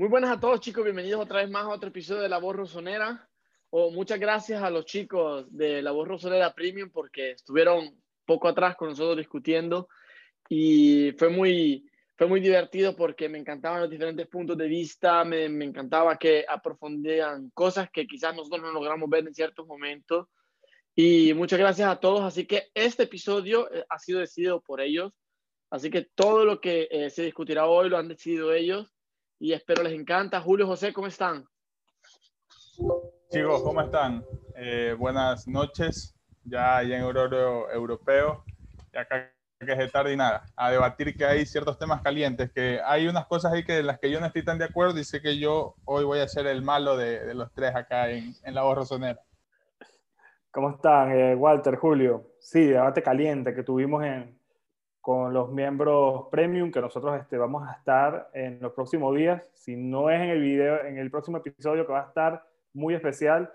Muy buenas a todos chicos, bienvenidos otra vez más a otro episodio de La Voz Rosonera. Oh, muchas gracias a los chicos de La Voz Rosonera Premium porque estuvieron poco atrás con nosotros discutiendo y fue muy, fue muy divertido porque me encantaban los diferentes puntos de vista, me, me encantaba que aprofundían cosas que quizás nosotros no logramos ver en ciertos momentos. Y muchas gracias a todos. Así que este episodio eh, ha sido decidido por ellos. Así que todo lo que eh, se discutirá hoy lo han decidido ellos y espero les encanta. Julio José, ¿cómo están? Chicos, ¿cómo están? Eh, buenas noches, ya en horario europeo, ya acá que es de tarde y nada, a debatir que hay ciertos temas calientes, que hay unas cosas ahí que de las que yo no estoy tan de acuerdo y sé que yo hoy voy a ser el malo de, de los tres acá en, en la voz rosonera. ¿Cómo están, eh, Walter, Julio? Sí, debate caliente que tuvimos en, con los miembros premium que nosotros este, vamos a estar en los próximos días. Si no es en el video, en el próximo episodio que va a estar muy especial,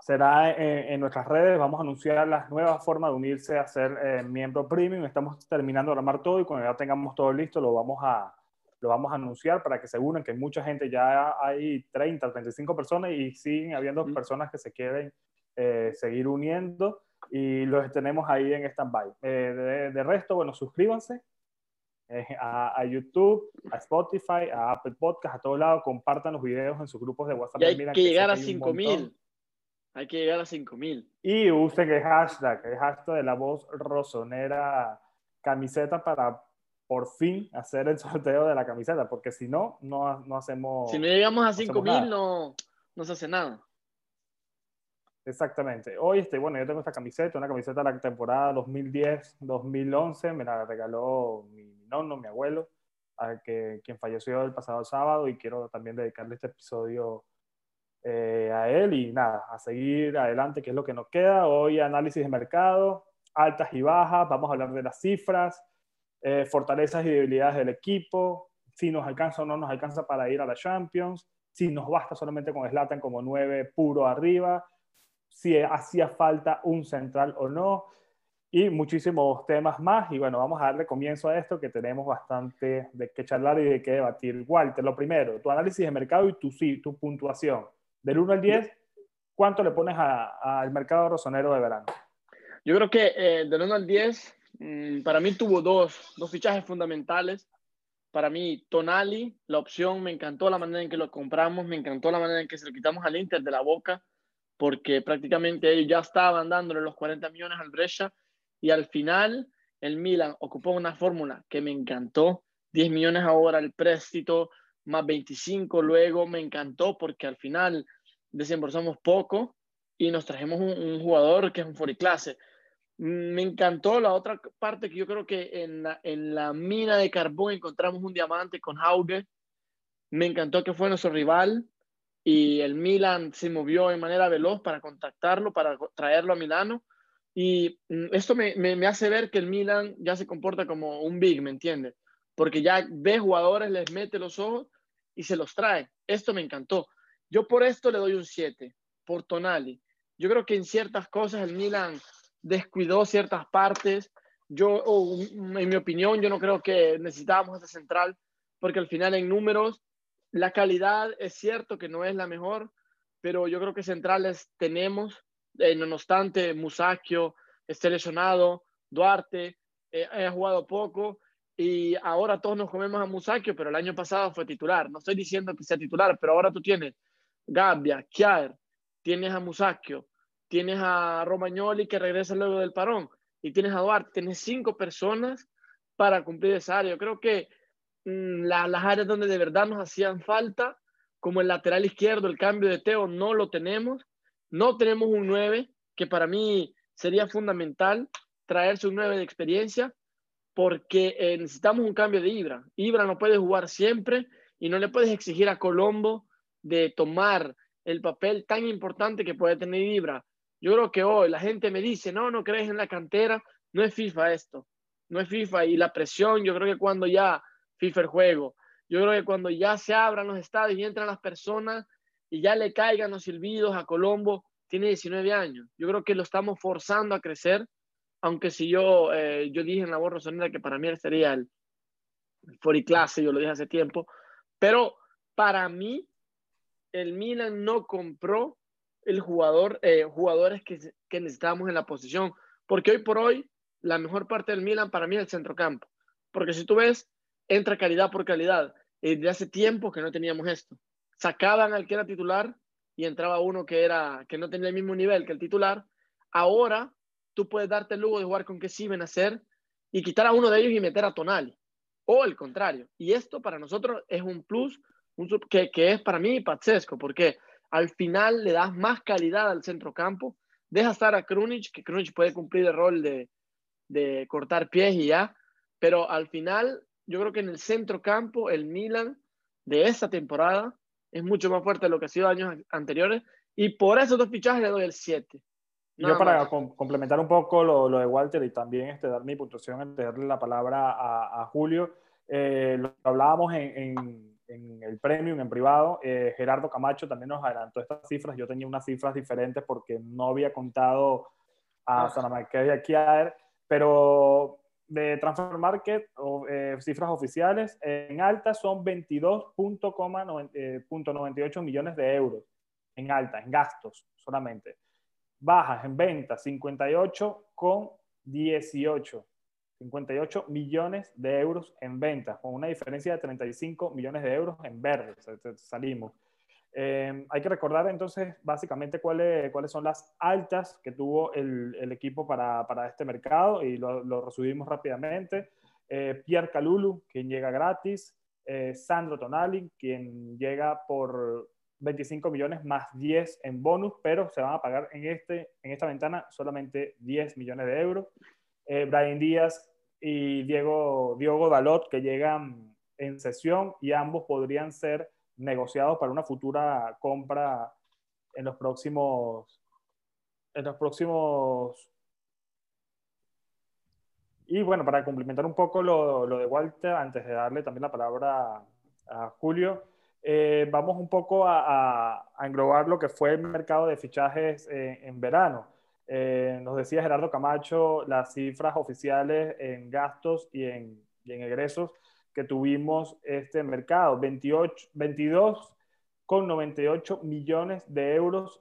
será en, nuestras redes. Vamos a anunciar las nuevas formas de unirse a ser eh, miembro premium. Estamos terminando de armar todo y cuando ya tengamos todo listo lo vamos a lo vamos a anunciar para que se unan, que mucha gente ya hay 30, 35 personas y siguen habiendo personas que se quieren eh, seguir uniendo y los tenemos ahí en stand-by. Eh, de, resto, bueno, suscríbanse eh, a, YouTube, a Spotify, a Apple Podcast, a todos lados, compartan los videos en sus grupos de WhatsApp. Y hay que, llegar a 5000. Hay que llegar a 5000. Y usen el hashtag, el hashtag de la voz rosonera camiseta para por fin hacer el sorteo de la camiseta, porque si no, no, no hacemos. Si no llegamos a 5000, no, no se hace nada. Exactamente. Hoy, este, bueno, yo tengo esta camiseta, una camiseta de la temporada 2010-2011, me la regaló mi nono, mi abuelo, a que, quien falleció el pasado sábado y quiero también dedicarle este episodio eh, a él y nada, a seguir adelante, que es lo que nos queda. Hoy análisis de mercado, altas y bajas, vamos a hablar de las cifras, eh, fortalezas y debilidades del equipo, si nos alcanza o no nos alcanza para ir a la Champions, si nos basta solamente con Slatan como nueve puro arriba, si hacía falta un central o no, y muchísimos temas más. Y bueno, vamos a darle comienzo a esto que tenemos bastante de qué charlar y de qué debatir. Walter, lo primero, tu análisis de mercado y tu, tu puntuación. Del 1 al 10, ¿cuánto le pones al mercado rosonero de verano? Yo creo que eh, del 1 al 10, mm, para mí tuvo dos, dos fichajes fundamentales. Para mí, Tonali, la opción, me encantó la manera en que lo compramos, me encantó la manera en que se lo quitamos al Inter de la boca porque prácticamente ellos ya estaban dándole los 40 millones al Brescia y al final el Milan ocupó una fórmula que me encantó, 10 millones ahora el préstito, más 25 luego, me encantó porque al final desembolsamos poco y nos trajimos un, jugador que es un clase. Me encantó la otra parte que yo creo que en la, en la mina de carbón encontramos un diamante con Hauge. Me encantó que fue nuestro rival, y el Milan se movió de manera veloz para contactarlo, para traerlo a Milano. Y mm, esto me, me, hace ver que el Milan ya se comporta como un big, ¿me entiendes? Porque ya ve jugadores, les mete los ojos y se los trae. Esto me encantó. Yo por esto le doy un 7, por Tonali. Yo creo que en ciertas cosas el Milan descuidó ciertas partes. Yo, en mi opinión, yo no creo que necesitábamos ese central, porque al final en números la calidad es cierto que no es la mejor, pero yo creo que centrales tenemos, eh, no obstante, Musacchio está lesionado, Duarte eh, ha jugado poco y ahora todos nos comemos a Musacchio, pero el año pasado fue titular. No estoy diciendo que sea titular, pero ahora tú tienes Gabbia, Chiar, tienes a Musacchio, tienes a Romagnoli que regresa luego del parón y tienes a Duarte, tienes cinco personas para cumplir esa área. Yo creo que Mm, las áreas donde de verdad nos hacían falta, como el lateral izquierdo, el cambio de Teo, no lo tenemos. No tenemos un 9, que para mí sería fundamental traerse un 9 de experiencia, porque eh, necesitamos un cambio de Ibra. Ibra no puede jugar siempre y no le puedes exigir a Colombo de tomar el papel tan importante que puede tener Ibra. Yo creo que hoy la gente me dice, no, no crees en la cantera, no es FIFA esto, no es FIFA y la presión, yo creo que cuando ya FIFA juego. Yo creo que cuando ya se abran los estadios y entran las personas y ya le caigan los silbidos a Colombo, tiene 19 años. Yo creo que lo estamos forzando a crecer, aunque si yo, eh, yo dije en la voz rosonera que para mí él sería el, el clase, yo lo dije hace tiempo, pero para mí, el Milan no compró el jugador, eh, jugadores que, que necesitábamos en la posición, porque hoy por hoy la mejor parte del Milan para mí es el centrocampo, porque si tú ves, entra calidad por calidad, y desde hace tiempo que no teníamos esto. Sacaban al que era titular y entraba uno que, era, que no tenía el mismo nivel que el titular. Ahora tú puedes darte el lujo de jugar con que sí ven a hacer y quitar a uno de ellos y meter a Tonali, o el contrario. Y esto para nosotros es un plus que, que es para mí pazzesco, porque al final le das más calidad al centrocampo, deja estar a Krunic, que Krunic puede cumplir el rol de, de cortar pies y ya, pero al final yo creo que en el centrocampo el Milan de esta temporada es mucho más fuerte de lo que ha sido años anteriores y por esos dos fichajes le doy el 7. Yo para complementar un poco lo, lo, de Walter y también este, dar mi puntuación antes de darle la palabra a, a Julio, eh, lo hablábamos en, en, en, el premium, en privado, eh, Gerardo Camacho también nos adelantó estas cifras, yo tenía unas cifras diferentes porque no había contado a ah. Sanamarqués y a Kiaer, pero de Transfer Market, eh, cifras oficiales, en alta son 22.98 millones de euros, en alta, en gastos solamente bajas en ventas 58 con 18. 58 millones de euros en ventas, con una diferencia de 35 millones de euros en verde. Salimos. Eh, hay que recordar entonces básicamente cuáles, cuáles son las altas que tuvo el, el equipo para, para, este mercado y lo, lo resumimos rápidamente. Eh, Pierre Calulu, quien llega gratis. Eh, Sandro Tonali, quien llega por 25 millones más 10 en bonus, pero se van a pagar en, este, en esta ventana solamente 10 millones de euros. Eh, Brian Díaz y Diego, Diego Dalot que llegan en sesión y ambos podrían ser negociados para una futura compra en los próximos en los próximos y bueno para complementar un poco lo, lo de Walter antes de darle también la palabra a Julio eh, vamos un poco a, englobar lo que fue el mercado de fichajes eh, en verano. Eh, nos decía Gerardo Camacho las cifras oficiales en gastos y en, egresos que tuvimos este mercado. 28, 22,98 millones de euros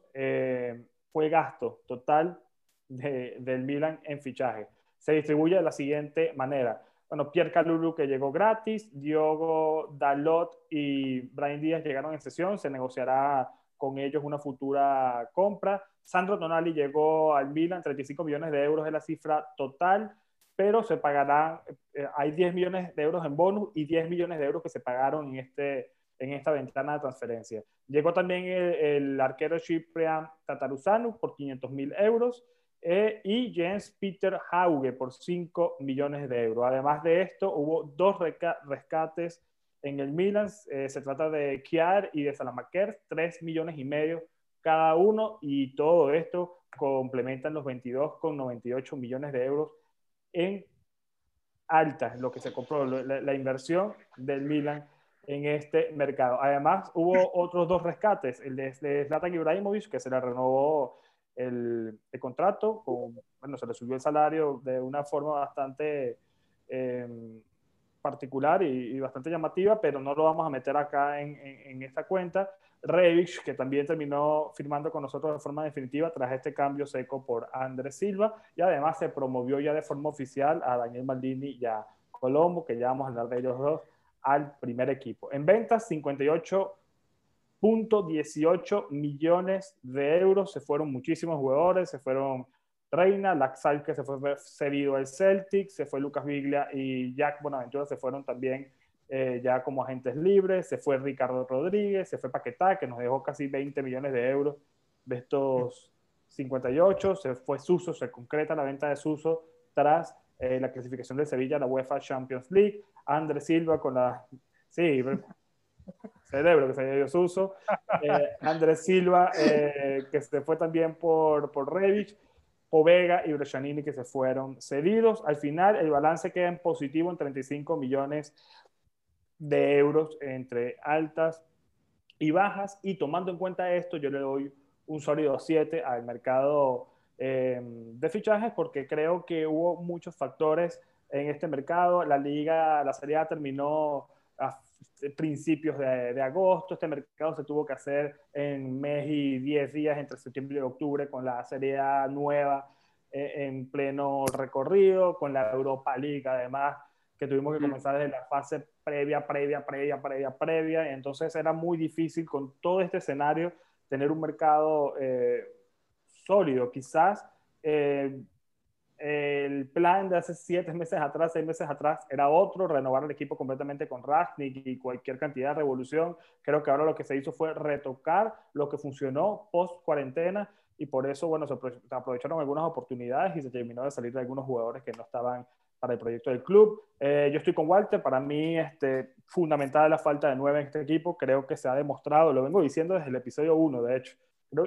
fue gasto total del Milan en fichaje. Se distribuye de la siguiente manera bueno, Pierre Calulu que llegó gratis, Diogo Dalot y Brian Díaz llegaron en sesión, se negociará con ellos una futura compra. Sandro Tonali llegó al Milan, 35 millones de euros es la cifra total, pero se pagará, eh, hay 10 millones de euros en bonus y 10 millones de euros que se pagaron en, este, en esta ventana de transferencia. Llegó también el, el arquero Ciprian Tataruzanu por 500 mil euros eh, y Jens Peter Hauge por 5 millones de euros. Además de esto, hubo dos rescates en el Milan. Eh, se trata de Kiar y de Salamaker, 3 millones y medio cada uno, y todo esto complementan los 22,98 millones de euros en alta, lo que se compró, la, inversión del Milan en este mercado. Además, hubo otros dos rescates, el de, de Zlatan Ibrahimovic, que se le renovó el, contrato, bueno, se le subió el salario de una forma bastante em, particular y, bastante llamativa, pero no lo vamos a meter acá en, esta cuenta. Revich, que también terminó firmando con nosotros de forma definitiva tras este cambio seco por Andrés Silva, y además se promovió ya de forma oficial a Daniel Maldini y a Colombo, que ya vamos a hablar de ellos dos, al primer equipo. En ventas, 58 18 millones de euros. Se fueron muchísimos jugadores, se fueron Reina, Laxal que se fue cedido al Celtic, se fue Lucas Biglia y Jack Bonaventura se fueron también eh, ya como agentes libres, se fue Ricardo Rodríguez, se fue Paquetá que nos dejó casi 20 millones de euros de estos 58, se fue Suso, se concreta la venta de Suso tras eh, la clasificación de Sevilla a la UEFA Champions League, Andrés Silva con la... Sí, cerebro que se dio su uso, eh, Andrés Silva, eh, que se fue también por, por Revich, Povega y Brescianini que se fueron cedidos. Al final, el balance queda en positivo en 35 millones de euros entre altas y bajas. Y tomando en cuenta esto, yo le doy un sólido 7 al mercado eh, de fichajes porque creo que hubo muchos factores en este mercado. La liga, la Serie A terminó principios de, agosto. Este mercado se tuvo que hacer en mes y 10 días entre septiembre y octubre con la Serie A nueva eh, en pleno recorrido, con la Europa League además, que tuvimos que comenzar desde la fase previa, previa, previa, previa, previa. Entonces era muy difícil con todo este escenario tener un mercado eh, sólido. Quizás eh, el plan de hace siete meses atrás, seis meses atrás, era otro, renovar el equipo completamente con Rastnik y cualquier cantidad de revolución. Creo que ahora lo que se hizo fue retocar lo que funcionó post cuarentena y por eso, bueno, se aprovecharon algunas oportunidades y se terminó de salir de algunos jugadores que no estaban para el proyecto del club. Eh, yo estoy con Walter, para mí este, fundamental la falta de nueve en este equipo, creo que se ha demostrado, lo vengo diciendo desde el episodio 1, de hecho,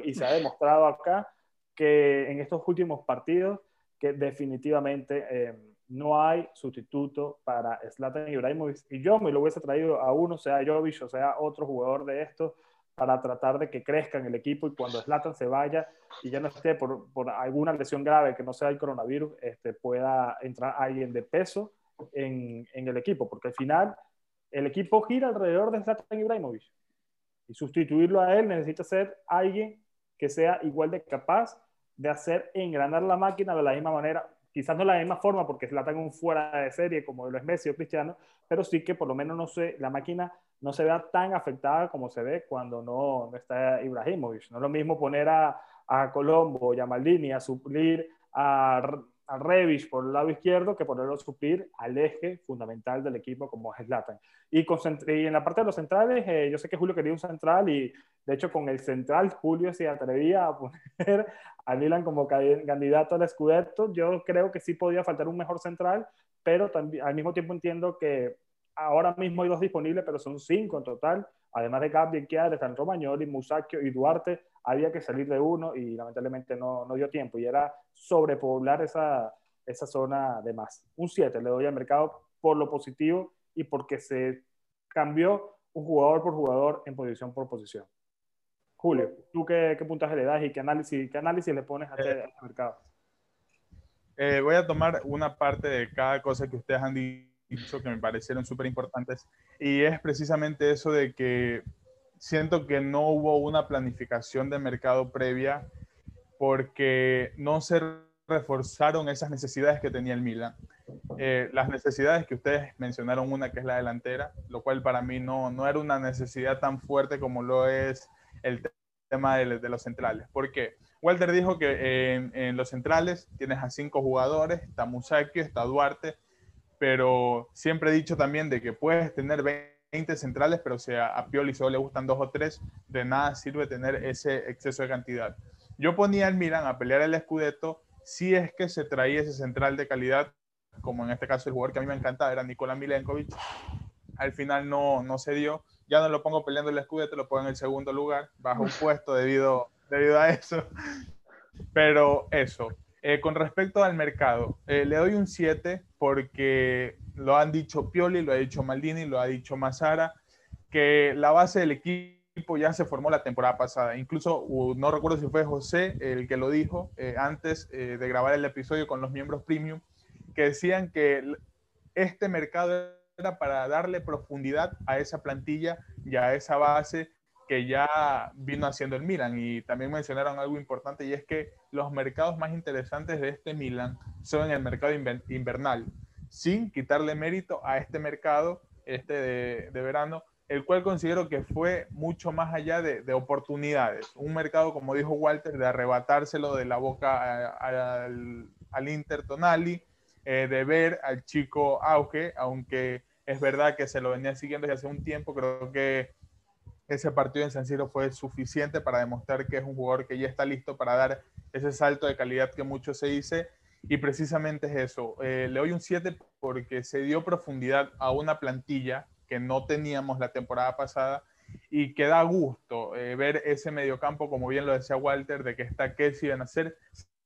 y se ha demostrado acá que en estos últimos partidos que definitivamente eh, no hay sustituto para Zlatan Ibrahimovic. Y yo me lo hubiese traído a uno, sea Jovic o sea otro jugador de estos, para tratar de que crezca en el equipo y cuando Zlatan se vaya y ya no esté por, por alguna lesión grave que no sea el coronavirus, este, pueda entrar alguien de peso en, en, el equipo, porque al final el equipo gira alrededor de Zlatan Ibrahimovic y sustituirlo a él necesita ser alguien que sea igual de capaz de hacer engranar la máquina de la misma manera, quizás no de la misma forma porque la tengo un fuera de serie como lo es Messi o Cristiano, pero sí que por lo menos no sé, la máquina no se vea tan afectada como se ve cuando no, está Ibrahimovic. No es lo mismo poner a, a Colombo y a Maldini a suplir a a Revis por el lado izquierdo que ponerlo a suplir al eje fundamental del equipo como es Zlatan. Y, y en la parte de los centrales, eh, yo sé que Julio quería un central y de hecho con el central Julio se atrevía a poner a Milan como candidato al Scudetto. Yo creo que sí podía faltar un mejor central, pero también, al mismo tiempo entiendo que ahora mismo hay dos disponibles, pero son cinco en total. Además de Gabriel Chiara, están Romagnoli, Musacchio y Duarte había que salir de uno y lamentablemente no, no dio tiempo y era sobrepoblar esa, esa zona de más. Un 7 le doy al mercado por lo positivo y porque se cambió un jugador por jugador en posición por posición. Julio, ¿tú qué, qué puntaje le das y qué análisis, qué análisis le pones a este, este mercado? Eh, voy a tomar una parte de cada cosa que ustedes han dicho que me parecieron súper importantes y es precisamente eso de que siento que no hubo una planificación de mercado previa porque no se reforzaron esas necesidades que tenía el Milan. Eh, las necesidades que ustedes mencionaron, una que es la delantera, lo cual para mí no, no era una necesidad tan fuerte como lo es el tema de, los centrales. ¿Por qué? Walter dijo que en, en, los centrales tienes a cinco jugadores, está Musacchio, está Duarte, pero siempre he dicho también de que puedes tener 20 20 centrales, pero si a, Pioli solo le gustan dos o tres, de nada sirve tener ese exceso de cantidad. Yo ponía al Milan a pelear el Scudetto si es que se traía ese central de calidad, como en este caso el jugador que a mí me encantaba era Nikola Milenkovic. Al final no, no se dio. Ya no lo pongo peleando el Scudetto, lo pongo en el segundo lugar, bajo un puesto debido, debido a eso. Pero eso, eh, con respecto al mercado, eh, le doy un 7 porque lo han dicho Pioli, lo ha dicho Maldini, lo ha dicho Mazara, que la base del equipo ya se formó la temporada pasada. Incluso no recuerdo si fue José el que lo dijo eh, antes de grabar el episodio con los miembros premium, que decían que este mercado era para darle profundidad a esa plantilla y a esa base que ya vino haciendo el Milan. Y también mencionaron algo importante y es que los mercados más interesantes de este Milan son en el mercado invernal sin quitarle mérito a este mercado este de, verano, el cual considero que fue mucho más allá de, oportunidades. Un mercado, como dijo Walter, de arrebatárselo de la boca al, al, Inter Tonali, eh, de ver al chico Auge, aunque es verdad que se lo venía siguiendo desde hace un tiempo, creo que ese partido en San Siro fue suficiente para demostrar que es un jugador que ya está listo para dar ese salto de calidad que mucho se dice y precisamente es eso. Eh, le doy un 7 porque se dio profundidad a una plantilla que no teníamos la temporada pasada y que da gusto eh, ver ese mediocampo, como bien lo decía Walter, de que está Kessie en hacer,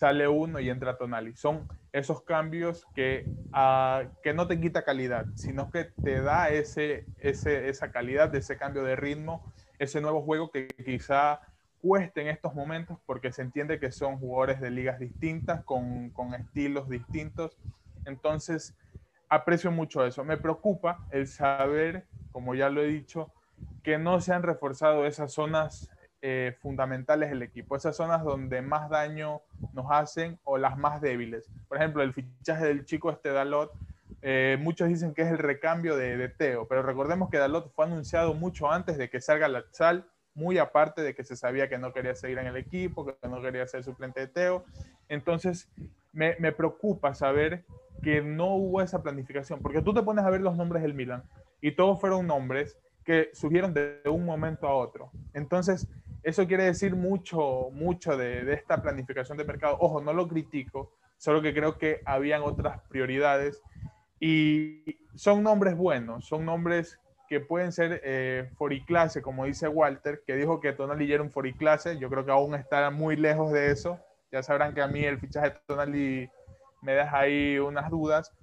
sale uno y entra Tonali. Son esos cambios que, uh, que no te quita calidad, sino que te da ese, ese, esa calidad de ese cambio de ritmo, ese nuevo juego que quizá cueste en estos momentos porque se entiende que son jugadores de ligas distintas, con, con estilos distintos. Entonces, aprecio mucho eso. Me preocupa el saber como ya lo he dicho, que no se han reforzado esas zonas eh, fundamentales del equipo, esas zonas donde más daño nos hacen o las más débiles. Por ejemplo, el fichaje del chico este Dalot, eh, muchos dicen que es el recambio de, de, Teo, pero recordemos que Dalot fue anunciado mucho antes de que salga la sal, muy aparte de que se sabía que no quería seguir en el equipo, que no quería ser suplente de Teo. Entonces, me, me preocupa saber que no hubo esa planificación, porque tú te pones a ver los nombres del Milan y todos fueron nombres que surgieron de un momento a otro. Entonces, eso quiere decir mucho, mucho de, de, esta planificación de mercado. Ojo, no lo critico, solo que creo que habían otras prioridades y son nombres buenos, son nombres que pueden ser eh, foriclase, como dice Walter, que dijo que Tonali era un foriclase. Yo creo que aún está muy lejos de eso. Ya sabrán que a mí el fichaje de Tonali me deja ahí unas dudas.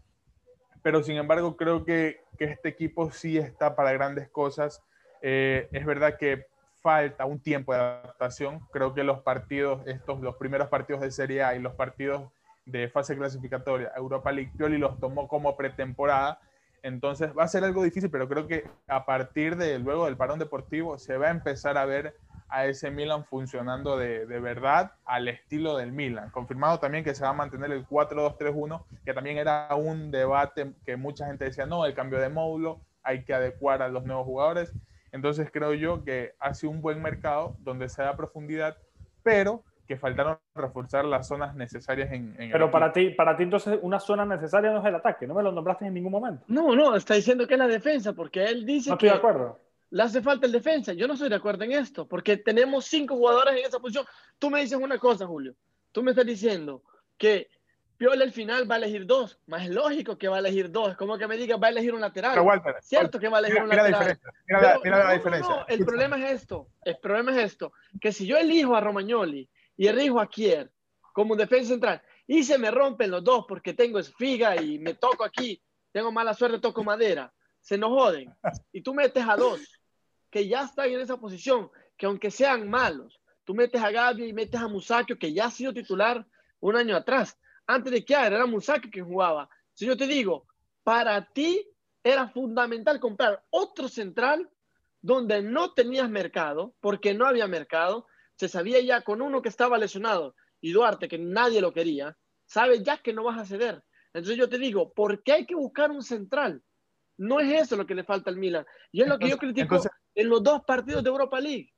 Pero sin embargo, creo que, que este equipo sí está para grandes cosas. Eh, es verdad que falta un tiempo de adaptación. Creo que los partidos, estos, los primeros partidos de Serie A y los partidos de fase clasificatoria, Europa League, Pioli los tomó como pretemporada. Entonces va a ser algo difícil, pero creo que a partir de luego del parón deportivo se va a empezar a ver a ese Milan funcionando de, de verdad al estilo del Milan. Confirmado también que se va a mantener el 4-2-3-1, que también era un debate que mucha gente decía, no, el cambio de módulo, hay que adecuar a los nuevos jugadores. Entonces creo yo que ha sido un buen mercado donde se da profundidad, pero que faltaron reforzar las zonas necesarias en, en Pero para ti, para ti entonces una zona necesaria no es el ataque, no me lo nombraste en ningún momento. No, no, está diciendo que es la defensa, porque él dice no estoy que de acuerdo. le hace falta el defensa. Yo no estoy de acuerdo en esto, porque tenemos cinco jugadores en esa posición. Tú me dices una cosa, Julio. Tú me estás diciendo que Piola al final va a elegir dos. Más lógico que va a elegir dos. Es como que me diga va a elegir un lateral. Pero Walter, Cierto Walter, que va a elegir mira, un mira la lateral. diferencia. Mira, Pero- la, mira no, la diferencia. no, el problema es esto. El problema es esto. Que si yo elijo a Romagnoli y elijo a Kier como defensa central y se me rompen los dos porque tengo esfiga y me toco aquí, tengo mala suerte, toco madera, se nos joden. Y tú metes a dos que ya están en esa posición, que aunque sean malos, tú metes a Gabi y metes a Musakio, que ya ha sido titular un año atrás. Antes de Kier era Musakio que jugaba. Si yo te digo, para ti era fundamental comprar otro central donde no tenías mercado, porque no había mercado, se sabía ya con uno que estaba lesionado y Duarte, que nadie lo quería, sabes ya que no vas a ceder. Entonces yo te digo, ¿por qué hay que buscar un central? No es eso lo que le falta al Milan. Y es lo que yo critico entonces- en los dos partidos de Europa League.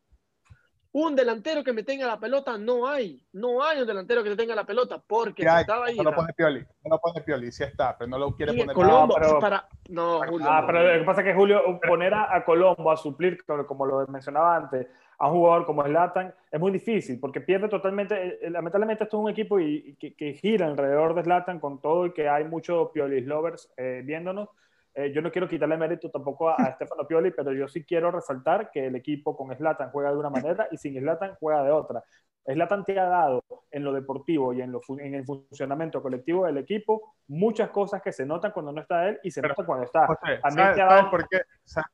Un delantero que me tenga la pelota, no hay. No hay un delantero que te tenga la pelota, porque Ya, estaba ahí. no lo pone Pioli, no lo pone Pioli, sí está, pero no lo quiere poner. Colombo, pero- para... No, Julio. Ah, no. pero lo que pasa es que Julio, poner a, a Colombo a suplir, como, lo mencionaba antes, a un jugador como Zlatan es muy difícil porque pierde totalmente. eh, Lamentablemente, esto es un equipo y, y que, que gira alrededor de Zlatan con todo y que hay muchos Piolis lovers eh, viéndonos. Eh, yo no quiero quitarle mérito tampoco a, a Stefano Pioli, pero yo sí quiero resaltar que el equipo con Zlatan juega de una manera y sin Zlatan juega de otra. Zlatan te ha dado en lo deportivo y en, lo, en el funcionamiento colectivo del equipo muchas cosas que se notan cuando no está él y se Pero, notan cuando está. José, A mí ¿sabes, te ha sabes dado- por qué? Sa-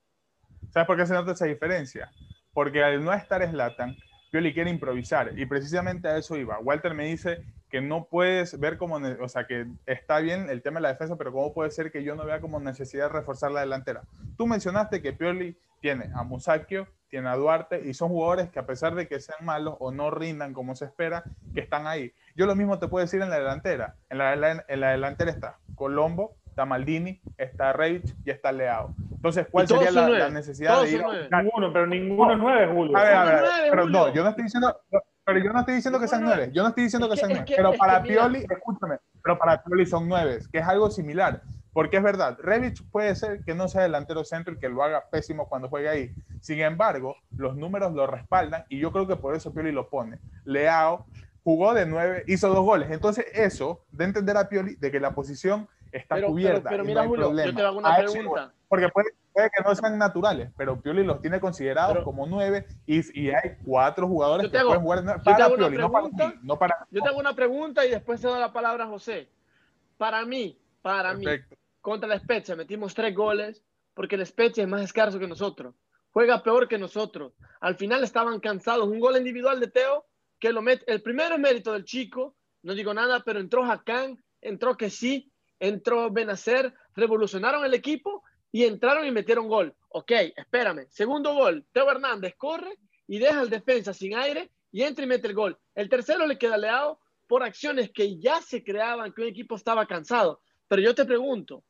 ¿Sabes por qué se nota esa diferencia? Porque al no estar Slatan, Pioli quiere improvisar y precisamente a eso iba. Walter me dice que no puedes ver como, o sea, que está bien el tema de la defensa, pero cómo puede ser que yo no vea como necesidad de reforzar la delantera. Tú mencionaste que Pioli tiene a Musacchio, tiene a Duarte y son jugadores que a pesar de que sean malos o no rindan como se espera, que están ahí. Yo lo mismo te puedo decir en la delantera. En la, en la delantera está Colombo, está Maldini, está Reich y está Leao. Entonces, ¿cuál sería la, necesidad Todos de ir a? Ninguno, pero ninguno es nueve, Julio. A ver, a ver, pero Julio. no, yo no estoy diciendo, no, pero yo no estoy diciendo que sean nueve, yo no estoy diciendo que sean nueve, pero para Pioli, escúchame, pero para Pioli son nueve, que es algo similar, porque es verdad, Rebic puede ser que no sea delantero centro y que lo haga pésimo cuando juegue ahí, sin embargo, los números lo respaldan y yo creo que por eso Pioli lo pone. Leao jugó de nueve, hizo dos goles, entonces eso de entender a Pioli de que la posición está Pero- pero- cubierta pero y mira, no Julio, yo te hago una A pregunta. Porque puede, puede que no sean naturales, pero Pioli los tiene considerados Pero- como nueve y, y hay cuatro jugadores que hago- pueden jugar para Pioli, no para pregunta. mí, no para Yo te hago una pregunta y después te doy la palabra a José. Para mí, para mí, Perfecto. contra la Spezia metimos tres goles porque el Spezia es más escaso que nosotros. Juega peor que nosotros. Al final estaban cansados. Un gol individual de Teo que lo mete. El primero es mérito del chico. No digo nada, pero entró Hakan, entró que sí, entró Benacer, revolucionaron el equipo y entraron y metieron gol. Ok, espérame. Segundo gol, Teo Hernández corre y deja al defensa sin aire y entra y mete el gol. El tercero le queda leado por acciones que ya se creaban, que un equipo estaba cansado. Pero yo te pregunto,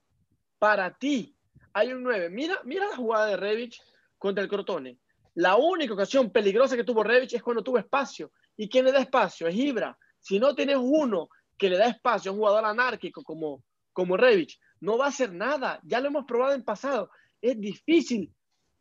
para ti hay un 9. Mira, mira la jugada de Revich contra el Crotone. La única ocasión peligrosa que tuvo Revich es cuando tuvo espacio. ¿Y quién le da espacio? Es Ibra. Si no tienes uno que le da espacio a un jugador anárquico como, como Revich, no va a hacer nada. Ya lo hemos probado en pasado. Es difícil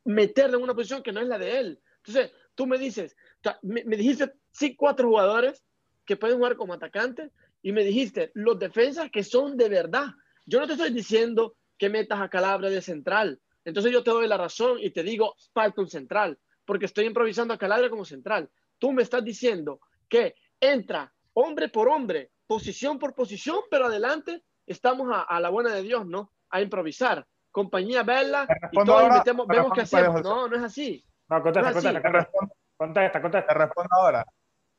meterle en una posición que no es la de él. Entonces, tú me dices, me, dijiste sí, cuatro jugadores que pueden jugar como atacantes y me dijiste los defensas que son de verdad. Yo no te estoy diciendo que metas a Calabria de central. Entonces yo te doy la razón y te digo, falta central, porque estoy improvisando a Calabria como central. Tú me estás diciendo que entra hombre por hombre, posición por posición, pero adelante estamos a, la buena de Dios, ¿no? A improvisar. Compañía Bella y todos metemos, vemos qué hacemos. No, no es así. No, contesta, contesta, contesta, contesta, Te respondo ahora.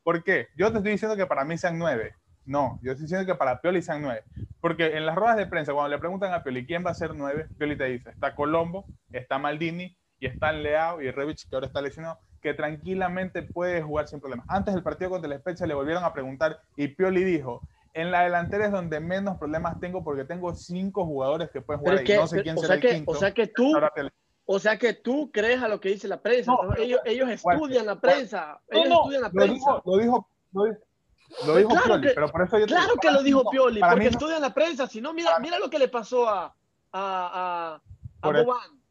¿Por qué? Yo te estoy diciendo que para mí sean nueve. No, yo estoy diciendo que para Pioli sean nueve. Porque en las ruedas de prensa, cuando le preguntan a Pioli quién va a ser nueve, Pioli te dice, está Colombo, está Maldini y está Leao y Revich, que ahora está lesionado, que tranquilamente puede jugar sin problemas. Antes del partido contra el Spezia le volvieron a preguntar y Pioli dijo, en la delantera es donde menos problemas tengo porque tengo cinco jugadores que pueden jugar ahí. no sé quién será el quinto. O sea que tú, o sea que tú crees a lo que dice la prensa. ellos, ellos estudian la prensa. ellos estudian la prensa. Lo dijo, lo dijo, lo dijo, claro Pioli, que, pero por eso yo Claro que lo dijo Pioli, porque estudian la prensa. Si no, mira, mira lo que le pasó a, a, a,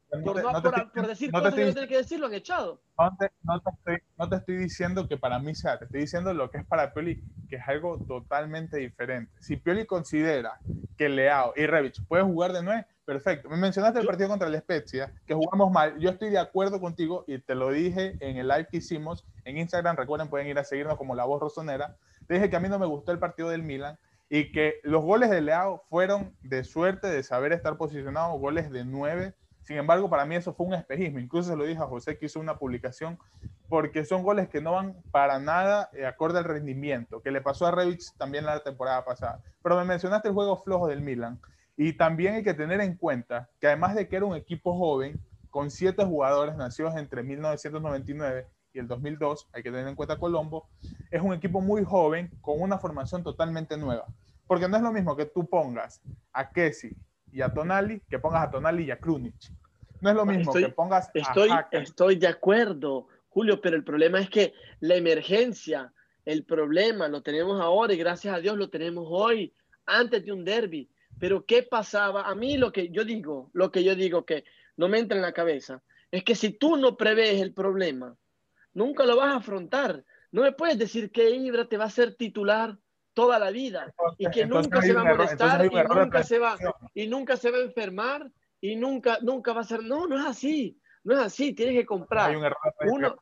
por, no, por, decir cosas que no que decir, lo han echado. No te, estoy, no te, estoy, diciendo que para mí sea, te estoy diciendo lo que es para Pioli, que es algo totalmente diferente. Si Pioli considera que Leao y Revich pueden jugar de nueve, perfecto. Me mencionaste el partido contra el Spezia, que jugamos mal. Yo estoy de acuerdo contigo y te lo dije en el live que hicimos en Instagram. Recuerden, pueden ir a seguirnos como La Voz Rosonera. Te dije que a mí no me gustó el partido del Milan y que los goles de Leao fueron de suerte, de saber estar posicionados, goles de nueve sin embargo, para mí eso fue un espejismo. Incluso se lo dije a José que hizo una publicación porque son goles que no van para nada eh, acorde al rendimiento, que le pasó a Revich también la temporada pasada. Pero me mencionaste el juego flojo del Milan. Y también hay que tener en cuenta que además de que era un equipo joven, con siete jugadores nacidos entre 1999 y el 2002, hay que tener en cuenta Colombo, es un equipo muy joven con una formación totalmente nueva. Porque no es lo mismo que tú pongas a Kessi, y a Tonali que pongas a Tonali y a Krunic. No es lo mismo que pongas estoy, a Estoy de acuerdo, Julio, pero el problema es que la emergencia, el problema lo tenemos ahora y gracias a Dios lo tenemos hoy, antes de un derby. Pero ¿qué pasaba? A mí lo que yo digo, lo que yo digo que no me entra en la cabeza, es que si tú no prevés el problema, nunca lo vas a afrontar. No me puedes decir que Ibra te va a ser titular toda la vida y que nunca se va a molestar y nunca se va y nunca se va a enfermar y nunca nunca va a ser no no es así no es así tienes que comprar. Hay un error uno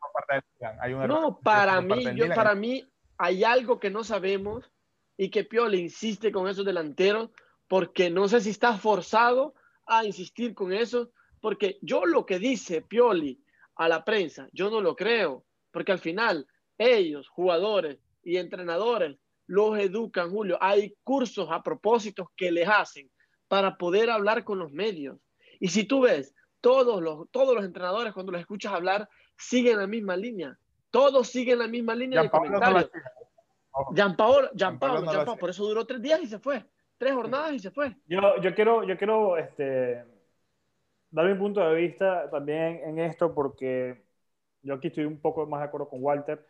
hay un error no para mí yo para mí hay algo que no sabemos y que Pioli insiste con esos delanteros porque no sé si está forzado a insistir con eso porque yo lo que dice Pioli a la prensa yo no lo creo porque al final ellos jugadores y entrenadores los educan, Julio. Hay cursos a propósito que les hacen para poder hablar con los medios. Y si tú ves, todos los, todos los entrenadores cuando los escuchas hablar siguen la misma línea. Todos siguen la misma línea de comentarios. Jean Paul, Jean Paul, por eso duró tres días y se fue. Tres jornadas y se fue. Yo, yo quiero, yo quiero este, dar mi punto de vista también en esto porque yo aquí estoy un poco más de acuerdo con Walter.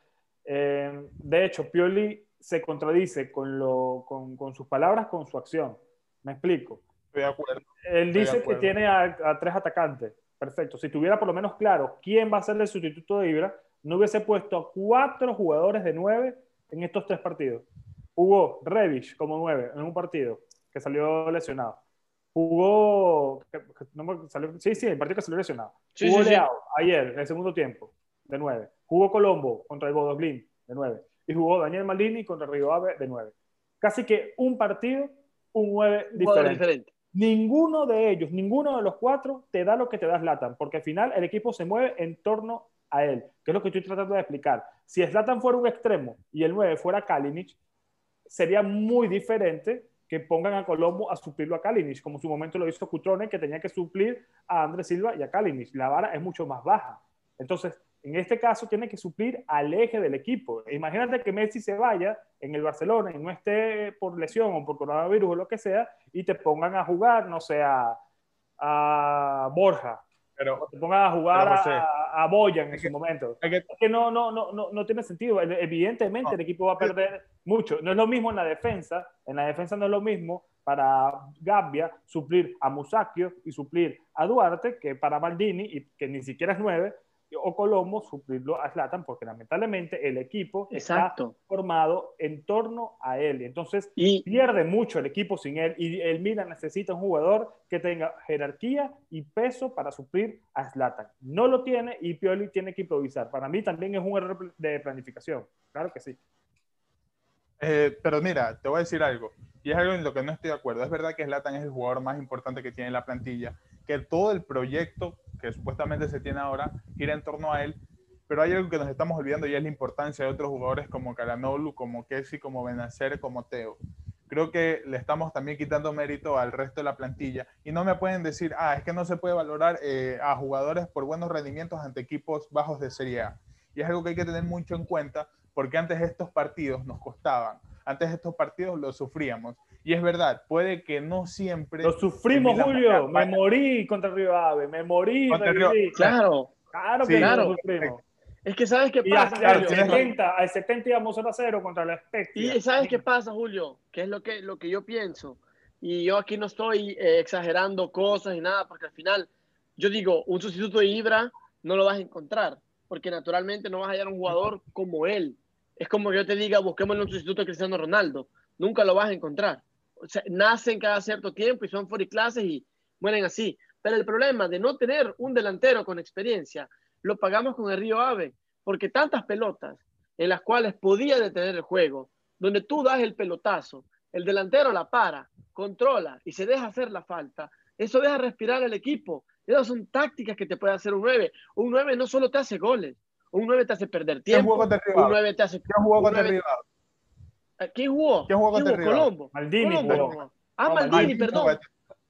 Eh, de hecho, Pioli se contradice con, lo, con, con, sus palabras, con su acción. ¿Me explico? Estoy de acuerdo. Él dice que tiene a, tres atacantes. Perfecto. Si tuviera por lo menos claro quién va a ser el sustituto de Ibra, no hubiese puesto cuatro jugadores de nueve en estos tres partidos. Jugó Revich como nueve en un partido que salió lesionado. Jugó. sí, sí, el partido que salió lesionado. jugó Leao ayer, en el segundo tiempo, de nueve. Jugó Colombo contra el Godoblin, de nueve y jugó Daniel Maldini contra Río Ave de 9. Casi que un partido, un 9 diferente. Ninguno de ellos, ninguno de los cuatro te da lo que te da Zlatan, porque al final el equipo se mueve en torno a él, que es lo que estoy tratando de explicar. Si Zlatan fuera un extremo y el 9 fuera Kalinic, sería muy diferente que que pongan a Colombo a suplirlo a Kalinic, como en su momento lo hizo Cutrone, que tenía que suplir a Andrés Silva y a Kalinic. La vara es mucho más baja. Entonces, en este caso, tiene que suplir al eje del equipo. Imagínate que Messi se vaya en el Barcelona y no esté por lesión o por coronavirus o lo que sea, y te pongan a jugar, no sé, a, Borja. Pero, o te pongan a jugar a, a, Boyan en ese momento. Es que, no, no, no, no, no tiene sentido. Evidentemente el equipo va a perder mucho. No es lo mismo en la defensa. En la defensa no es lo mismo para Gambia suplir a Musacchio y suplir a Duarte que para Maldini, y que ni siquiera es nueve, o Colombo suplirlo a Zlatan, porque lamentablemente el equipo está formado en torno a él. Entonces y, pierde mucho el equipo sin él y el Milan necesita un jugador que tenga jerarquía y peso para suplir a Zlatan. No lo tiene y Pioli tiene que improvisar. Para mí también es un error de planificación. Claro que sí. Eh, pero mira, te voy a decir algo, y es algo en lo que no estoy de acuerdo. Es verdad que Zlatan es el jugador más importante que tiene la plantilla, que todo el proyecto que supuestamente se tiene ahora gira en torno a él, pero hay algo que nos estamos olvidando y es la importancia de otros jugadores como Calanolu, como Kessi, como Benacer, como Teo. Creo que le estamos también quitando mérito al resto de la plantilla y no me pueden decir, ah, es que no se puede valorar eh, a jugadores por buenos rendimientos ante equipos bajos de Serie A. Y es algo que hay que tener mucho en cuenta porque antes estos partidos nos costaban, antes estos partidos los sufríamos y es verdad, puede que no siempre. Lo sufrimos, Julio. Me morí contra Río Ave. Me morí. Contra Río... Claro. Claro que claro. lo sufrimos. Es que sabes qué pasa. Y al 70, al 70 íbamos 0 a 0 contra la Spezia. Y sabes qué pasa, Julio, que es lo que, lo que yo pienso. Y yo aquí no estoy eh, exagerando cosas y nada, porque al final, yo digo, un sustituto de Ibra no lo vas a encontrar, porque naturalmente no vas a hallar un jugador como él. Es como que yo te diga, busquemos un sustituto de Cristiano Ronaldo. Nunca lo vas a encontrar nacen cada cierto tiempo y son clases y mueren así. Pero el problema de no tener un delantero con experiencia lo pagamos con el Río Ave, porque tantas pelotas en las cuales podía detener el juego, donde tú das el pelotazo, el delantero la para, controla y se deja hacer la falta, eso deja respirar al equipo. Esas son tácticas que te puede hacer un 9. Un 9 no solo te hace goles, un 9 te hace perder tiempo, un 9 te hace... ¿Quién jugó contra el ¿Quién jugó? ¿Quién jugó contra Colombo. Maldini jugó. Ah, Maldini, perdón.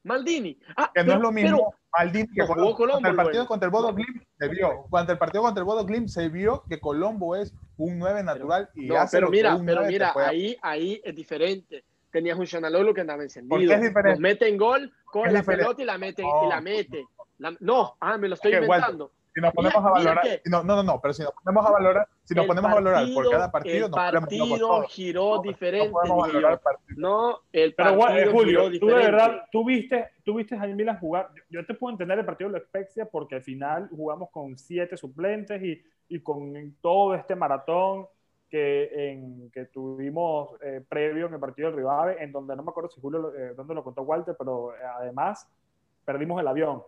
Maldini. Ah, que no es lo mismo Maldini que jugó Colombo. el partido contra el Bodo Glim se vio. Cuando el partido contra el Bodo Glim se vio que Colombo es un 9 natural y no, hace pero mira, pero mira, ahí, ahí es diferente. Tenías un Chanalolo que andaba encendido. Es diferente? mete en gol, coge la pelota y la mete. y la mete. no, ah, me lo estoy inventando si nos ponemos a valorar, no, no, no, pero si nos ponemos a valorar, si nos ponemos a valorar por cada partido, el partido giró diferente. No, el partido pero, eh, Julio, tú de verdad, tú viste, tú viste a Milan jugar. Yo te puedo entender el partido de la Spezia porque al final jugamos con siete suplentes y, y con todo este maratón que, en, que tuvimos eh, previo en el partido del Rivave, en donde no me acuerdo si Julio, eh, dónde lo contó Walter, pero además perdimos el avión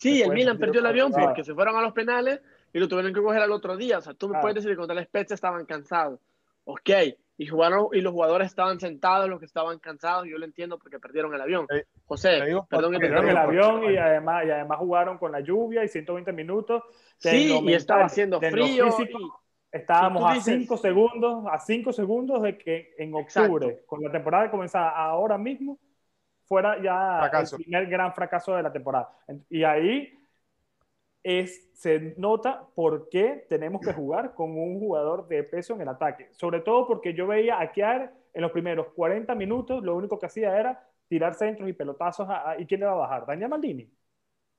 Sí, el Milan perdió el avión porque se fueron a los penales y lo tuvieron que coger al otro día. O sea, tú me puedes decir que contra la Spezia estaban cansados. Ok, y jugaron y los jugadores estaban sentados, los que estaban cansados, yo lo entiendo porque perdieron el avión. José, perdón que perdieron el avión y además, y además jugaron con la lluvia y 120 minutos. Sí, y estaba haciendo frío. estábamos a 5 segundos, a 5 segundos de que en octubre, con la temporada comenzada ahora mismo, fuera ya el primer gran fracaso de la temporada. Y ahí es, se nota por qué tenemos que jugar con un jugador de peso en el ataque. Sobre todo porque yo veía a Kiar en los primeros 40 minutos, lo único que hacía era tirar centros y pelotazos. ¿Y quién le va a bajar? Daniel Maldini.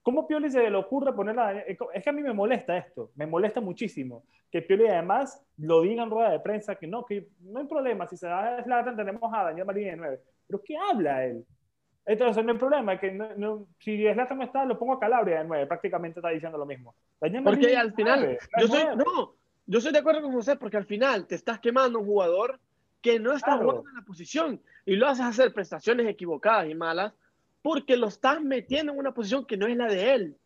¿Cómo Pioli se le ocurre ponerla? Es que a mí me molesta esto, me molesta muchísimo. Que Pioli además lo diga en rueda de prensa que no, que no hay problema, si se da la tenemos a Daniel Maldini de 9. Pero ¿qué habla él? Entonces, no hay problema, que no, no, si Slatan no está, lo pongo a Calabria de 9, prácticamente está diciendo lo mismo. porque al final, yo soy, no, yo soy de acuerdo con José, porque al final te estás quemando un jugador que no está jugando en la posición y lo haces hacer prestaciones equivocadas y malas porque lo estás metiendo en una posición que no es la de él.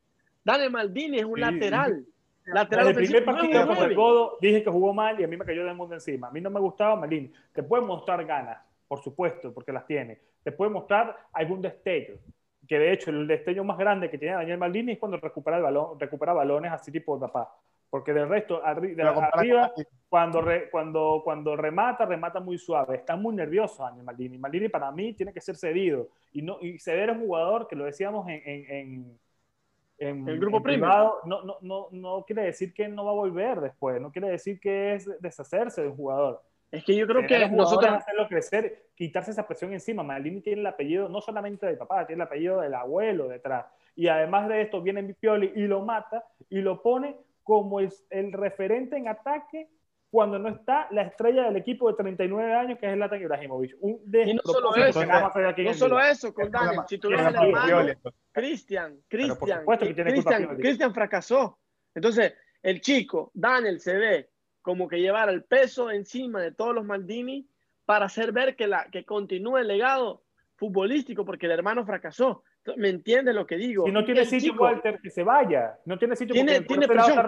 Dale Maldini es un lateral. Lateral el primer partido con el Godo dije que jugó mal y a mí me cayó del mundo encima. A mí no me gustaba Maldini. Te puede mostrar ganas, por supuesto, porque las tiene te puede mostrar algún destello. Que de hecho, el destello más grande que tiene Daniel Maldini es cuando recupera, el balón, recupera balones así tipo papá. Porque del resto, de arriba, cuando, cuando, cuando remata, remata muy suave. Está muy nervioso Daniel Maldini. Maldini para mí tiene que ser cedido. Y, no, y ceder es un jugador que lo decíamos en, en, en, el grupo privado, no, no, no, no quiere decir que no va a volver después. No quiere decir que es deshacerse de un jugador. Es que yo creo que nosotros hacerlo crecer, quitarse esa presión encima. Maldini tiene el apellido no solamente del papá, tiene el apellido del abuelo detrás. Y además de esto viene Pioli y lo mata y lo pone como el, el referente en ataque cuando no está la estrella del equipo de 39 años que es Latan Ibrahimovic. Un y no solo eso, no solo eso, con Daniel, si tú ves el hermano, Cristian, Cristian, Cristian fracasó. Entonces, el chico, Daniel, se ve como que llevar el peso encima de todos los Maldini para hacer ver que, la, que continúe el legado futbolístico, porque el hermano fracasó. ¿Me entiende lo que digo? Si no tiene sitio, Walter, que se vaya. No tiene sitio tiene, tiene presión.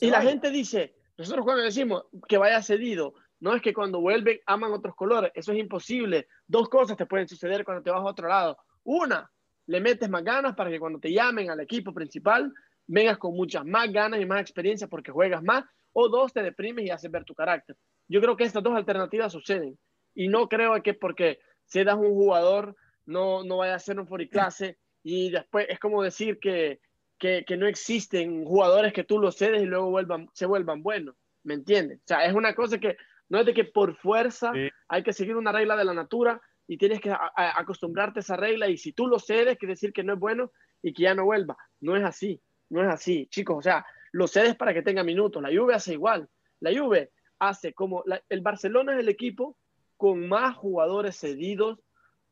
y, la gente dice, nosotros cuando decimos que vaya cedido, no es que cuando vuelven aman otros colores, eso es imposible. Dos cosas te pueden suceder cuando te vas a otro lado. Una, le metes más ganas para que cuando te llamen al equipo principal, vengas con muchas más ganas y más experiencia porque juegas más o dos, te deprimes y haces ver tu carácter. Yo creo que estas dos alternativas suceden y no creo que porque cedas un jugador no, no vaya a ser un clase y después es como decir que, que, que, no existen jugadores que tú los cedes y luego vuelvan, se vuelvan buenos, ¿me entiendes? O sea, es una cosa que no es de que por fuerza hay que seguir una regla de la natura y tienes que acostumbrarte a esa regla y si tú lo cedes, quiere decir que no es bueno y que ya no vuelva. No es así, no es así, chicos. O sea, lo cedes para que tenga minutos. La Juve hace igual. La Juve hace como el Barcelona es el equipo con más jugadores cedidos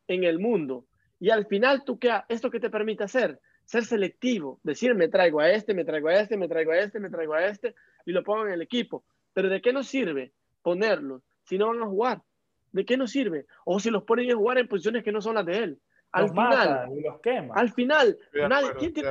en el mundo. Y al final, ¿tú qué, ¿esto qué te permite hacer? Ser selectivo, decir, me traigo a este, me traigo a este, me traigo a este, me traigo a este, y lo pongo en el equipo. Pero ¿de qué nos sirve ponerlos si no van a jugar? ¿De qué nos sirve? O si los ponen a jugar en posiciones que no son las de él. Al final, los quema. al final,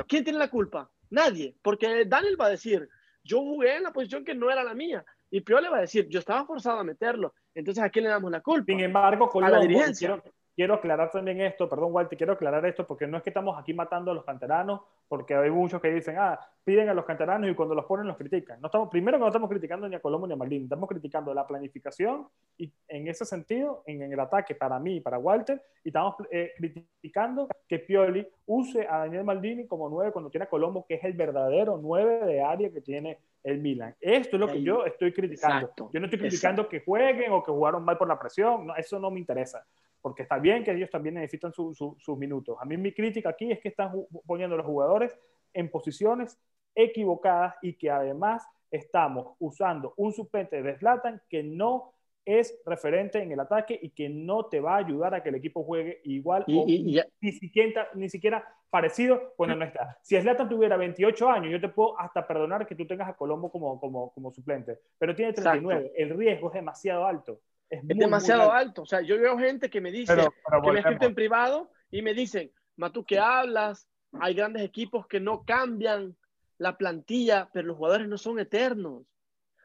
¿quién tiene la culpa? Nadie, porque Daniel va a decir, yo jugué en la posición que no era la mía. Y Piole va a decir, yo estaba forzado a meterlo. Entonces, ¿a quién le damos la culpa? Sin embargo, con la dirigencia quiero aclarar también esto, perdón Walter, quiero aclarar esto porque no es que estamos aquí matando a los canteranos, porque hay muchos que dicen, ah, piden a los canteranos y cuando los ponen los critican. No estamos, primero que no estamos criticando ni a Colombo ni a Maldini, estamos criticando la planificación y en ese sentido, en, el ataque para mí y para Walter, y estamos eh, criticando que Pioli use a Daniel Maldini como nueve cuando tiene a Colombo, que es el verdadero nueve de área que tiene el Milan. Esto es lo que yo estoy criticando. yo no estoy criticando que jueguen o que jugaron mal por la presión, no, eso no me interesa porque está bien que ellos también necesitan sus minutos. A mí mi crítica aquí es que están poniendo a los jugadores en posiciones equivocadas y que además estamos usando un suplente de Zlatan que no es referente en el ataque y que no te va a ayudar a que el equipo juegue igual o ni, siquiera, ni siquiera parecido cuando no está. Si Zlatan tuviera 28 años, yo te puedo hasta perdonar que tú tengas a Colombo como, como, como suplente, pero tiene 39, el riesgo es demasiado alto. Es, demasiado alto. O sea, yo veo gente que me dice, que me escrito en privado y me dicen, Matú, ¿qué hablas? Hay grandes equipos que no cambian la plantilla, pero los jugadores no son eternos.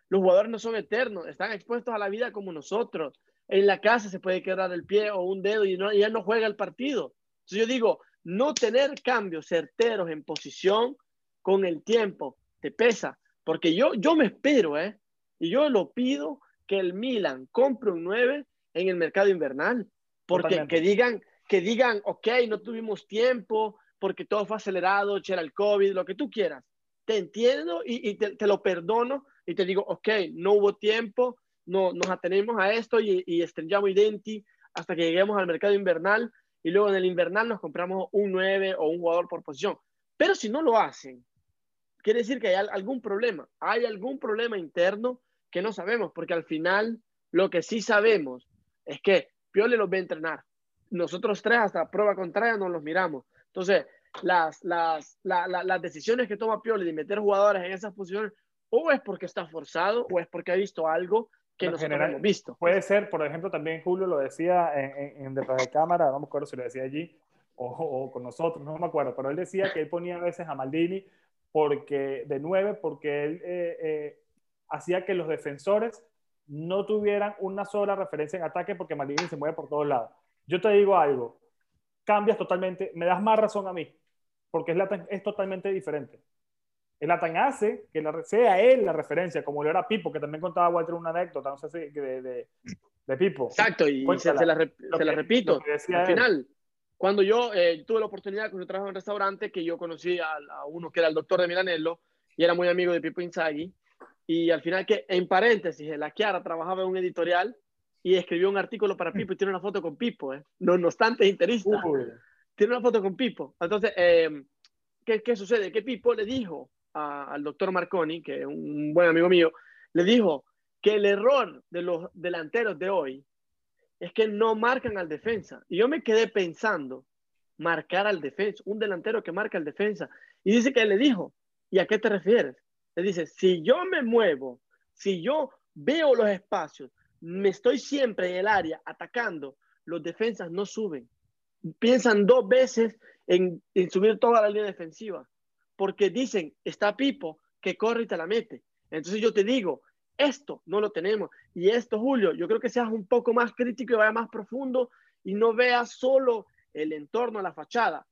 Los jugadores no son eternos, están expuestos a la vida como nosotros. En la casa se puede quedar el pie o un dedo y, no, ya no juega el partido. Entonces yo digo, no tener cambios certeros en posición con el tiempo te pesa. Porque yo, yo me espero, ¿eh? Y yo lo pido que el Milan compre un 9 en el mercado invernal. Porque que digan, que digan, ok, no tuvimos tiempo, porque todo fue acelerado, era el COVID, lo que tú quieras. Te entiendo y, te, lo perdono y te digo, ok, no hubo tiempo, no, nos atenemos a esto y, y estrenjamos identi hasta que lleguemos al mercado invernal y luego en el invernal nos compramos un 9 o un jugador por posición. Pero si no lo hacen, quiere decir que hay algún problema. Hay algún problema interno que no sabemos, porque al final lo que sí sabemos es que Piole los va a entrenar. Nosotros tres hasta prueba contraria no los miramos. Entonces, las, las, las decisiones que toma Piole de meter jugadores en esas posiciones, o es porque está forzado, o es porque ha visto algo que no nosotros hemos visto. Puede ser, por ejemplo, también Julio lo decía en, en, detrás de cámara, no me acuerdo si lo decía allí o, con nosotros, no me acuerdo, pero él decía que él ponía a veces a Maldini porque, de nueve, porque él eh, eh, hacía que los defensores no tuvieran una sola referencia en ataque porque Maldini se mueve por todos lados. Yo te digo algo, cambias totalmente, me das más razón a mí, porque es, es totalmente diferente. El Atan hace que la, sea él la referencia, como lo era Pipo, que también contaba Walter una anécdota, no sé si de, de, de Pipo. Exacto, y se, la, repito. Al final, cuando yo eh, tuve la oportunidad, cuando trabajaba en un restaurante, que yo conocí a, a, uno que era el doctor de Milanello, y era muy amigo de Pipo Inzaghi, y al final que, en paréntesis, la Chiara trabajaba en un editorial y escribió un artículo para Pipo y tiene una foto con Pipo, ¿eh? no, no obstante es interista. Tiene una foto con Pipo. Entonces, eh, ¿qué, ¿qué, sucede? Que Pipo le dijo al doctor Marconi, que es un buen amigo mío, le dijo que el error de los delanteros de hoy es que no marcan al defensa. Y yo me quedé pensando, marcar al defensa, un delantero que marca al defensa. Y dice que le dijo, ¿y a qué te refieres? Le dice, si yo me muevo, si yo veo los espacios, me estoy siempre en el área atacando, los defensas no suben. Piensan dos veces en, en subir toda la línea defensiva porque dicen, está Pipo, que corre y te la mete. Entonces yo te digo, esto no lo tenemos. Y esto, Julio, yo creo que seas un poco más crítico y vaya más profundo y no veas solo el entorno, la fachada.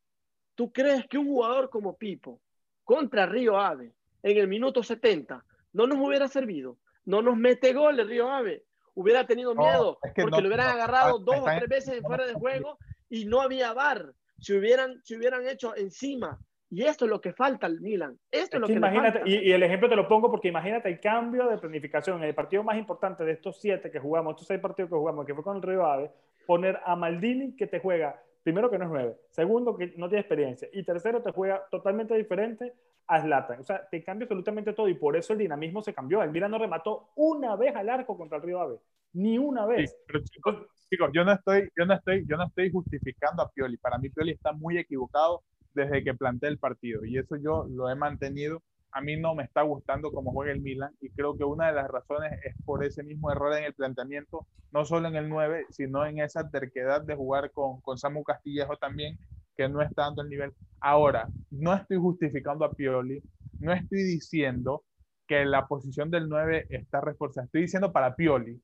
¿Tú crees que un jugador como Pipo contra Río Ave en el minuto 70 no nos hubiera servido? No nos mete gol el Río Ave. Hubiera tenido miedo porque lo hubieran agarrado dos o tres veces fuera de juego y no había bar. Si hubieran, si hubieran hecho encima y esto es lo que falta al Milan. Esto es, lo que, imagínate, Y, el ejemplo te lo pongo porque imagínate el cambio de planificación. El partido más importante de estos siete que jugamos, estos seis partidos que jugamos, que fue con el Río Ave, poner a Maldini que te juega, primero que no es nueve, segundo que no tiene experiencia, y tercero te juega totalmente diferente a Zlatan. O sea, te cambia absolutamente todo y por eso el dinamismo se cambió. El Milan no remató una vez al arco contra el Río Ave, ni una vez. pero chicos, chicos, yo no estoy, yo no estoy, yo no estoy justificando a Pioli. Para mí Pioli está muy equivocado desde que planteé el partido y eso yo lo he mantenido. A mí no me está gustando cómo juega el Milan y creo que una de las razones es por ese mismo error en el planteamiento, no solo en el 9, sino en esa terquedad de jugar con, con Samu Castillejo también, que no está dando el nivel. Ahora, no estoy justificando a Pioli, no estoy diciendo que la posición del 9 está reforzada, estoy diciendo para Pioli.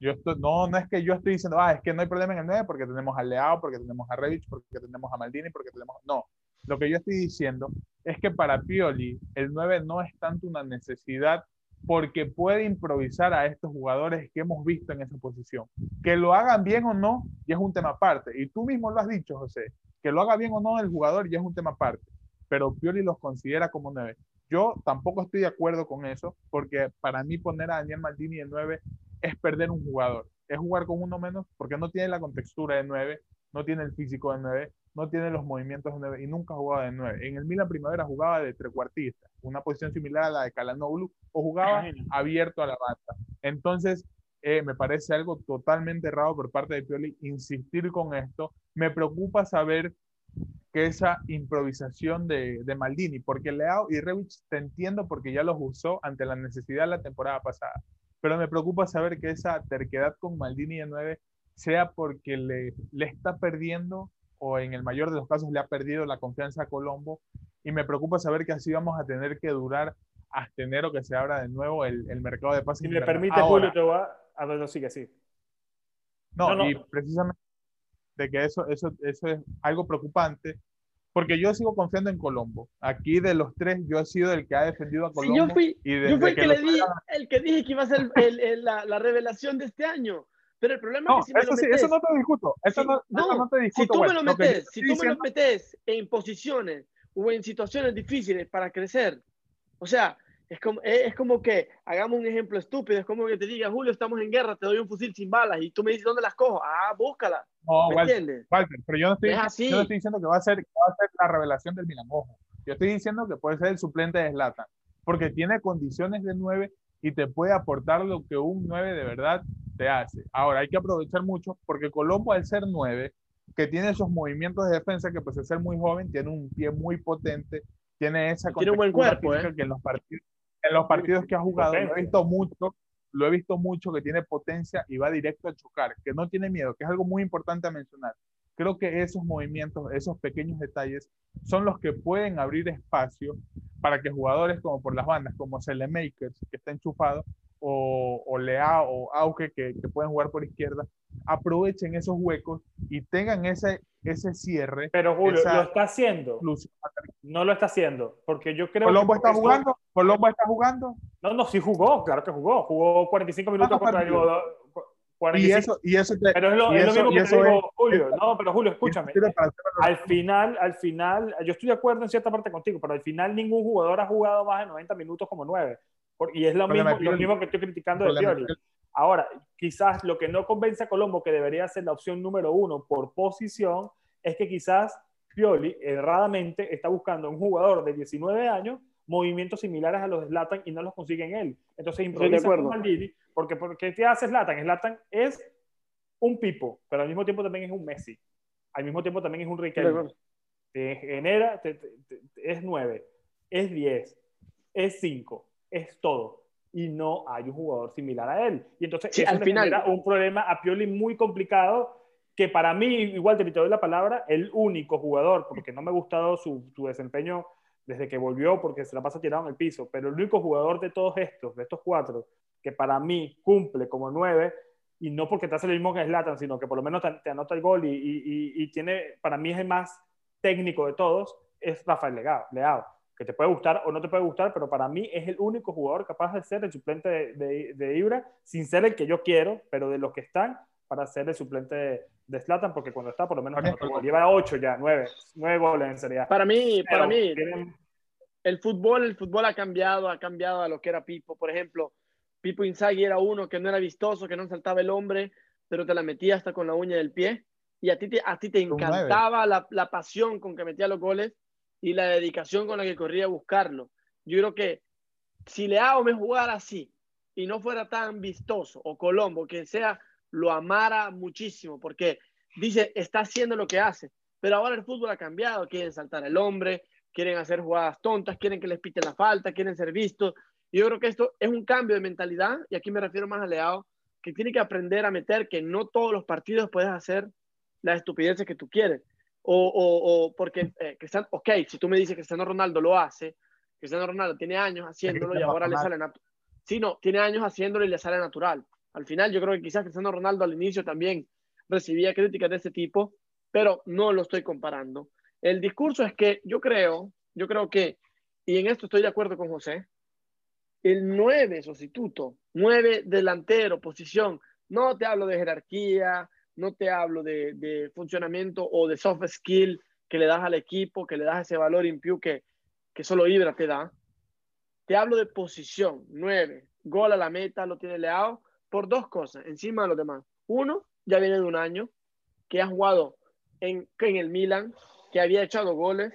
Yo no es que yo estoy diciendo, ah, es que no hay problema en el 9 porque tenemos a Leao, porque tenemos a Revich, porque tenemos a Maldini, porque tenemos... No, lo que yo estoy diciendo es que para Pioli el 9 no es tanto una necesidad porque puede improvisar a estos jugadores que hemos visto en esa posición. Que lo hagan bien o no, ya es un tema aparte. Y tú mismo lo has dicho, José, que lo haga bien o no el jugador ya es un tema aparte. Pero Pioli los considera como 9. Yo tampoco estoy de acuerdo con eso, porque para mí poner a Daniel Maldini en 9 es perder un jugador. Es jugar con uno menos porque no tiene la contextura de 9, no tiene el físico de 9 no tiene los movimientos de 9 y nunca jugaba de 9. En el Milan Primavera jugaba de trecuartista, una posición similar a la de Calanoglu, o jugaba abierto a la banda. Entonces, eh, me parece algo totalmente errado por parte de Pioli insistir con esto. Me preocupa saber que esa improvisación de, de Maldini, porque Leao y Revich te entiendo porque ya los usó ante la necesidad la temporada pasada, pero me preocupa saber que esa terquedad con Maldini de 9 sea porque le, le está perdiendo o en el mayor de los casos le ha perdido la confianza a Colombo y me preocupa saber que así vamos a tener que durar hasta enero que se abra de nuevo el, el mercado de pases. Si me permite, Julio, te voy a... ver, no, sigue así. No, no, y precisamente de que eso, eso, eso es algo preocupante, porque yo sigo confiando en Colombo. Aquí de los tres, yo he sido el que ha defendido a Colombo. yo fui, y yo fui el, que, le di, el que dije que iba a ser el, la, la, revelación de este año. Pero el problema es que si eso, me lo eso no te discuto. Eso no, no, te discuto. Si tú me lo metes, si tú me lo metes en posiciones o en situaciones difíciles para crecer, o sea, es como, es como que hagamos un ejemplo estúpido, es como que te diga, Julio, estamos en guerra, te doy un fusil sin balas y tú me dices dónde las cojo. Ah, búscala. No, ¿Me entiendes? Walter, pero yo no, estoy, yo no estoy diciendo que va, a ser, va a ser la revelación del Milan. yo estoy diciendo que puede ser el suplente de Slatan, porque tiene condiciones de 9 y te puede aportar lo que un 9 de verdad te hace. Ahora, hay que aprovechar mucho porque Colombo, al ser 9, que tiene esos movimientos de defensa, que pues al ser muy joven, tiene un pie muy potente, tiene esa tiene un buen cuerpo, ¿eh? que en los partidos, en los partidos que ha jugado, lo he visto mucho, lo he visto mucho que tiene potencia y va directo a chocar, que no tiene miedo, que es algo muy importante a mencionar. Creo que esos movimientos, esos pequeños detalles, son los que pueden abrir espacio para que jugadores como por las bandas, como Makers, que está enchufado, o, o Lea o Auge, que, que, pueden jugar por izquierda, aprovechen esos huecos y tengan ese, ese cierre. Pero Julio, lo está haciendo. No lo está haciendo, porque yo creo ¿Colombo está jugando? ¿Colombo está jugando? No, no, sí jugó, claro que jugó. Jugó 45 minutos contra el Y eso, y eso pero es lo, mismo que te digo, Julio. No, pero Julio, escúchame. Al final, al final, yo estoy de acuerdo en cierta parte contigo, pero al final ningún jugador ha jugado más de 90 minutos como 9. Y es lo mismo, lo mismo que estoy criticando de Pioli. Ahora, quizás lo que no convence a Colombo, que debería ser la opción número uno por posición, es que quizás Pioli erradamente está buscando un jugador de 19 años movimientos similares a los de Zlatan y no los consigue en él. Entonces improvisa con Maldini, porque, porque ¿qué hace Zlatan? Zlatan es un pipo, pero al mismo tiempo también es un Messi. Al mismo tiempo también es un Riquelme. Te genera, es 9, es 10, es 5, es todo y no hay un jugador similar a él. Y entonces sí, al final un problema a Pioli muy complicado que para mí, igual te doy la palabra, el único jugador, porque no me ha gustado su, su, desempeño desde que volvió, porque se la pasa tirado en el piso, pero el único jugador de todos estos, de estos cuatro, que para mí cumple como nueve, y no porque te hace lo mismo que Slatan, sino que por lo menos te, anota el gol y, y, y, tiene, para mí es el más técnico de todos, es Rafael Leao que te puede gustar o no te puede gustar, pero para mí es el único jugador capaz de ser el suplente de, de, Ibra, sin ser el que yo quiero, pero de los que están para ser el suplente de, Zlatan, porque cuando está, por lo menos lleva 8 ya, 9, 9 goles en Serie Para mí, para mí, el fútbol, el fútbol ha cambiado, ha cambiado a lo que era Pipo. Por ejemplo, Pipo Inzaghi era uno que no era vistoso, que no saltaba el hombre, pero te la metía hasta con la uña del pie. Y a ti te, a ti te encantaba la, la pasión con que metía los goles y la dedicación con la que corría a buscarlo. Yo creo que si Leao me jugara así y no fuera tan vistoso, o Colombo, que sea, lo amara muchísimo, porque dice, está haciendo lo que hace. Pero ahora el fútbol ha cambiado, quieren saltar el hombre, quieren hacer jugadas tontas, quieren que les piten la falta, quieren ser vistos. Yo creo que esto es un cambio de mentalidad, y aquí me refiero más a Leao, que tiene que aprender a meter que no todos los partidos puedes hacer las estupideces que tú quieres. O, o, porque eh, Cristiano, ok, si tú me dices que Cristiano Ronaldo lo hace, Cristiano Ronaldo tiene años haciéndolo y ahora le sale natural. Sí, no, tiene años haciéndolo y le sale natural. Al final yo creo que quizás Cristiano Ronaldo al inicio también recibía críticas de ese tipo, pero no lo estoy comparando. El discurso es que yo creo, yo creo que, y en esto estoy de acuerdo con José, el nueve sustituto, nueve delantero, posición, no te hablo de jerarquía, no te hablo de, funcionamiento o de soft skill que le das al equipo, que le das ese valor impio que, que solo Ibra te da. Te hablo de posición, nueve, gol a la meta, lo tiene Leao, por dos cosas, encima de los demás. Uno, ya viene de un año, que ha jugado en, en el Milan, que había echado goles,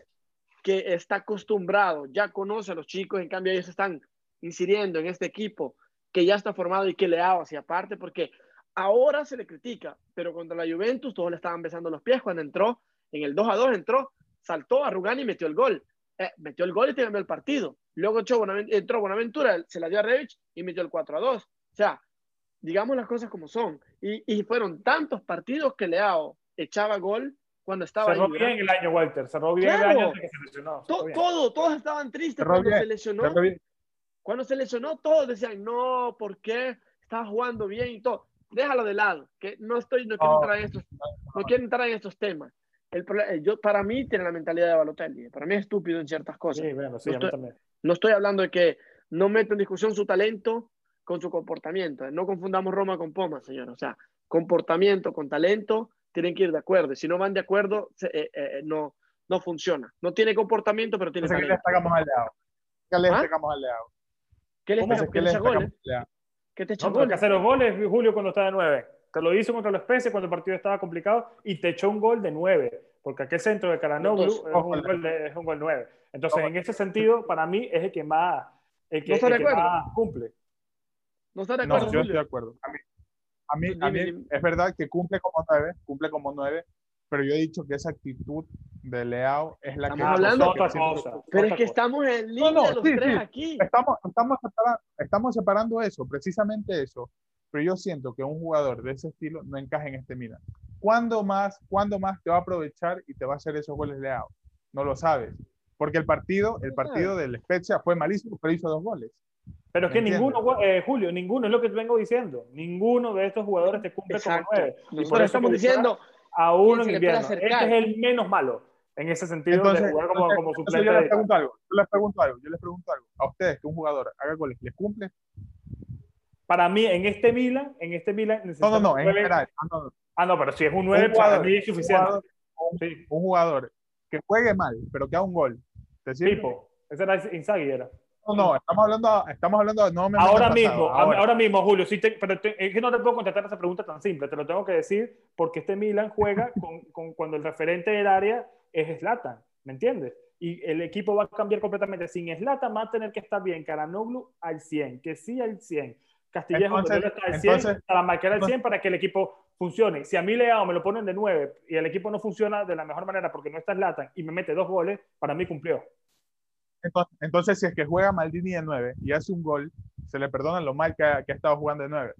que está acostumbrado, ya conoce a los chicos, en cambio ellos están incidiendo en este equipo que ya está formado y que Leao hacia aparte, porque Ahora se le critica, pero contra la Juventus todos le estaban besando los pies cuando entró, en el 2 a 2 entró, saltó a Rugani y metió el gol. Eh, metió el gol y te cambió el partido. Luego entró Buenaventura, se la dio a Revich y metió el 4 a 2. O sea, digamos las cosas como son. Y, fueron tantos partidos que Leao echaba gol cuando estaba Cerró bien el año, Walter. Cerró bien el año que se lesionó. todo, todos estaban tristes cuando se lesionó. Cuando se lesionó, todos decían, no, ¿por qué? Estaba jugando bien y todo déjalo de lado, que no estoy, no quiero, entrar, en estos, no quiero entrar en estos temas. El, eh, yo, para mí tiene la mentalidad de Balotelli, para mí es estúpido en ciertas cosas. Sí, bueno, sí, no, estoy, no estoy hablando de que no meto en discusión su talento con su comportamiento. No confundamos Roma con Poma, señor. O sea, comportamiento con talento tienen que ir de acuerdo. Si no van de acuerdo, eh, eh, no, no funciona. No tiene comportamiento, pero tiene talento. ¿Qué le destacamos al Leao? ¿Qué le ¿Ah? al? ¿Qué le destacamos ¿Qué te echó no, goles? hacer los goles, Julio, cuando estaba de 9. Te lo hizo contra los Peces cuando el partido estaba complicado y te echó un gol de 9. Porque aquel centro de Caranoglu es, un gol es un gol 9. Entonces, en ese sentido, para mí es el que más, el que, no el que más cumple. No está de acuerdo. No, yo estoy de acuerdo. A mí, a mí, a mí es verdad que cumple como 9, cumple como 9, pero yo he dicho que esa actitud de Leao es la estamos que... Hablando otra cosa, pero es que estamos en línea no, no, los sí, tres sí. aquí. Estamos, estamos, separando, estamos separando eso, precisamente eso. Pero yo siento que un jugador de ese estilo no encaja en este Milan. ¿Cuándo más, ¿Cuándo más te va a aprovechar y te va a hacer esos goles Leao? No lo sabes. Porque el partido, el partido del Spezia fue malísimo, pero hizo dos goles. Pero es que ¿Me ninguno, eh, Julio, ninguno es lo que te vengo diciendo. Ninguno de estos jugadores te cumple como Exacto. nueve. Y por Nosotros eso estamos diciendo, a uno en invierno. Este es el menos malo en ese sentido Entonces, de jugar como, entonces- como suplente. yo les pregunto algo, yo les pregunto algo, yo les pregunto algo. A ustedes que un jugador haga goles, ¿les cumple? Para mí, en este Milan, en este Milan No, no, no, en general. Ah, no, no. Ah, no, pero si es un 9, Un jugador, para mí es un suficiente. jugador, un, Sí. un jugador que juegue mal, pero que haga un gol. ¿Te sirve? Tipo, ese era Inzaghi, era. No, no, estamos hablando, estamos hablando no me Ahora mismo, ahora. ahora mismo, Julio, sí te- pero te- es que no te puedo contestar esa pregunta tan simple, te lo tengo que decir porque este Milan juega con, con- cuando el referente del área es Zlatan, ¿me entiendes? Y el equipo va a cambiar completamente. Sin Zlatan va a tener que estar bien Karanoglu al 100, que sí al 100. Castillejo Entonces- está al 100, entonces- Salamanca al entonces- 100 para que el equipo funcione. Si a mí Leao me lo ponen de 9 y el equipo no funciona de la mejor manera porque no está Zlatan y me mete dos goles, para mí cumplió. Entonces, entonces, si es que juega Maldini de 9 y hace un gol, se le perdona lo mal que ha, que ha estado jugando de 9.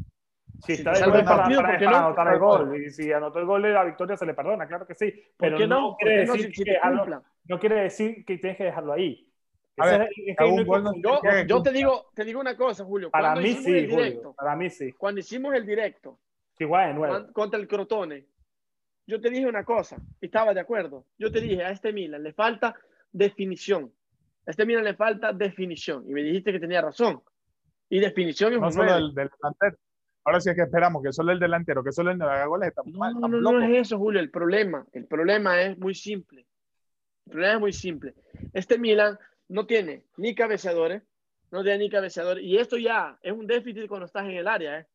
Si está de para, partido, para- ¿por qué para no? anotar el gol. Y si anotó el gol de la victoria, se le perdona, claro que sí. ¿por Pero qué no, no? ¿Por quiere qué no? decir Si- si que dejarlo- no quiere decir que tienes que dejarlo ahí. Ver, es- es que gol. Yo, te digo, te digo una cosa, Julio. para mí sí, el Julio. directo, Para mí sí. cuando hicimos el directo nuevo. cuan- contra el Crotone, yo te dije una cosa y estaba de acuerdo. Yo te dije, a este Milan le falta definición. A este Milan le falta definición. Y me dijiste que tenía razón. Y definición es No solo del, del delantero. Ahora sí es que esperamos que solo el delantero, que solo el 9 haga goles, estamos No, mal, no, estamos no, locos. es eso, Julio. El problema, el problema es muy simple. El problema es muy simple. Este Milan no tiene ni cabeceadores, no tiene ni cabeceadores. Y esto ya es un déficit cuando estás en el área, ¿eh?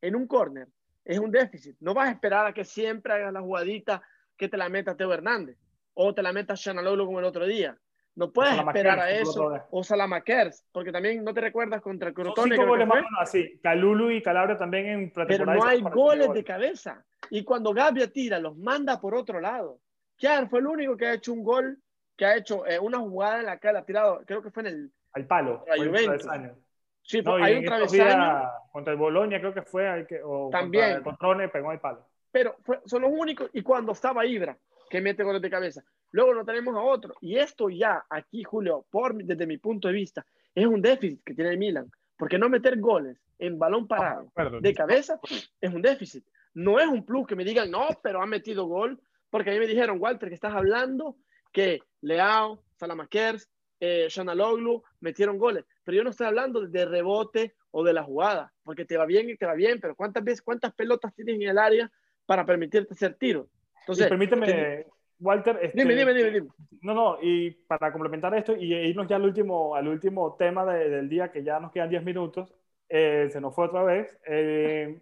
En un córner es un déficit. No vas a esperar a que siempre hagas la jugadita que te la meta Teo Hernández o te la meta Shanalolo como el otro día. No puedes esperar a el eso. O Salamakers, porque también no te recuerdas contra el Son Crotone. cinco goles más así. Calulu y Calabria también en Pero no hay goles de cabeza. Y cuando Gabia tira, los manda por otro lado. Kiar fue el único que ha hecho un gol, que ha hecho eh, una jugada en la que la ha tirado, creo que fue en el... Al palo. El. Sí, No, hay un travesaño, Contra el Boloña creo que fue. al que- o También. Contra el Controne pegó al palo. pero fue- son los únicos. Y cuando estaba Ibra, que mete goles de cabeza. Luego no tenemos a otro. Y esto ya, aquí, Julio, por, desde mi punto de vista, es un déficit que tiene el Milan. Porque no meter goles en balón parado Perdón. de cabeza es un déficit. No es un plus que me digan, no, pero ha metido gol. Porque a mí me dijeron, Walter, que estás hablando que Leao, Salamakers, eh, Shanaloglu metieron goles. Pero yo no estoy hablando de rebote o de la jugada. Porque te va bien y te va bien, pero ¿cuántas veces, cuántas pelotas tienes en el área para permitirte hacer tiro? Y Entonces, permíteme, Walter. este, dime, dime, dime, dime. No, no, y para complementar esto y irnos ya al último, al último tema de- del día, que ya nos quedan 10 minutos, eh, se nos fue otra vez. eh,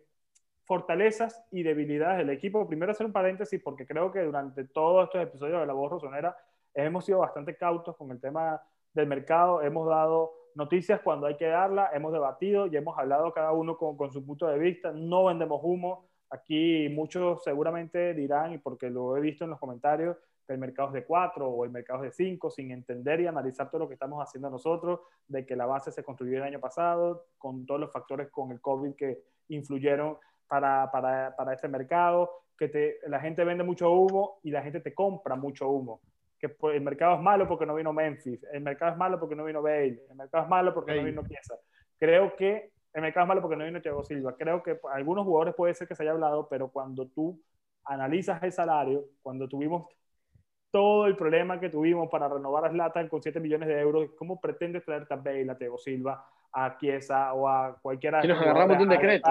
fortalezas y debilidades del equipo. Primero hacer un paréntesis porque creo que durante todos estos episodios de La Voz Rosonera hemos sido bastante cautos con el tema del mercado, hemos dado noticias cuando hay que darla, hemos debatido y hemos hablado cada uno con, con su punto de vista, no vendemos humo. Aquí muchos seguramente dirán, y porque lo he visto en los comentarios, que el mercado es de 4 o el mercado es de 5, sin entender y analizar todo lo que estamos haciendo nosotros, de que la base se construyó el año pasado, con todos los factores con el COVID que influyeron para, para, para este mercado, que te, la gente vende mucho humo y la gente te compra mucho humo. Que pues, el mercado es malo porque no vino Memphis, el mercado es malo porque no vino Bale, el mercado es malo porque no vino Chiesa. Creo que el mercado es malo porque no vino Thiago Silva. Creo que algunos jugadores puede ser que se haya hablado, pero cuando tú analizas el salario, cuando tuvimos todo el problema que tuvimos para renovar a Zlatan con 7 millones de euros, ¿cómo pretendes traerte a Bale, a Thiago Silva, a Chiesa o a cualquiera Y nos agarramos de un a decreto.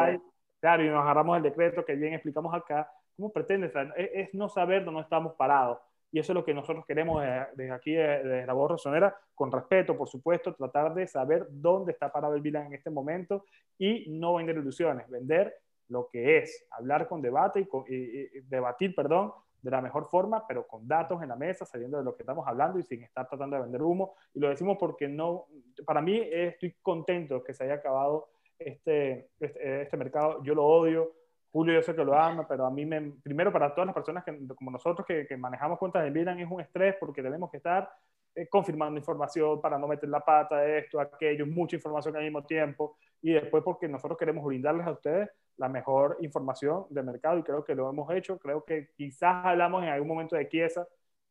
Claro, y nos agarramos del decreto que bien explicamos acá. ¿Cómo pretendes? traer? Es, es no saber dónde estamos parados. Y eso es lo que nosotros queremos desde, desde aquí, desde la voz rosonera, con respeto, por supuesto, tratar de saber dónde está parado el Milan en este momento y no vender ilusiones, vender lo que es, hablar con debate y, con- y- y- debatir, perdón, de la mejor forma, pero con datos en la mesa, sabiendo de lo que estamos hablando y sin estar tratando de vender humo. Y lo decimos porque no, para mí eh, estoy contento que se haya acabado este, este, este mercado. Yo lo odio, Julio yo sé que lo ama, pero a mí, me, primero para todas las personas que, como nosotros que, que manejamos cuentas de Milan es un estrés porque tenemos que estar eh, confirmando información para no meter la pata, esto, aquello, mucha información al mismo tiempo, y después porque nosotros queremos brindarles a ustedes la mejor información del mercado y creo que lo hemos hecho, creo que quizás hablamos en algún momento de Chiesa,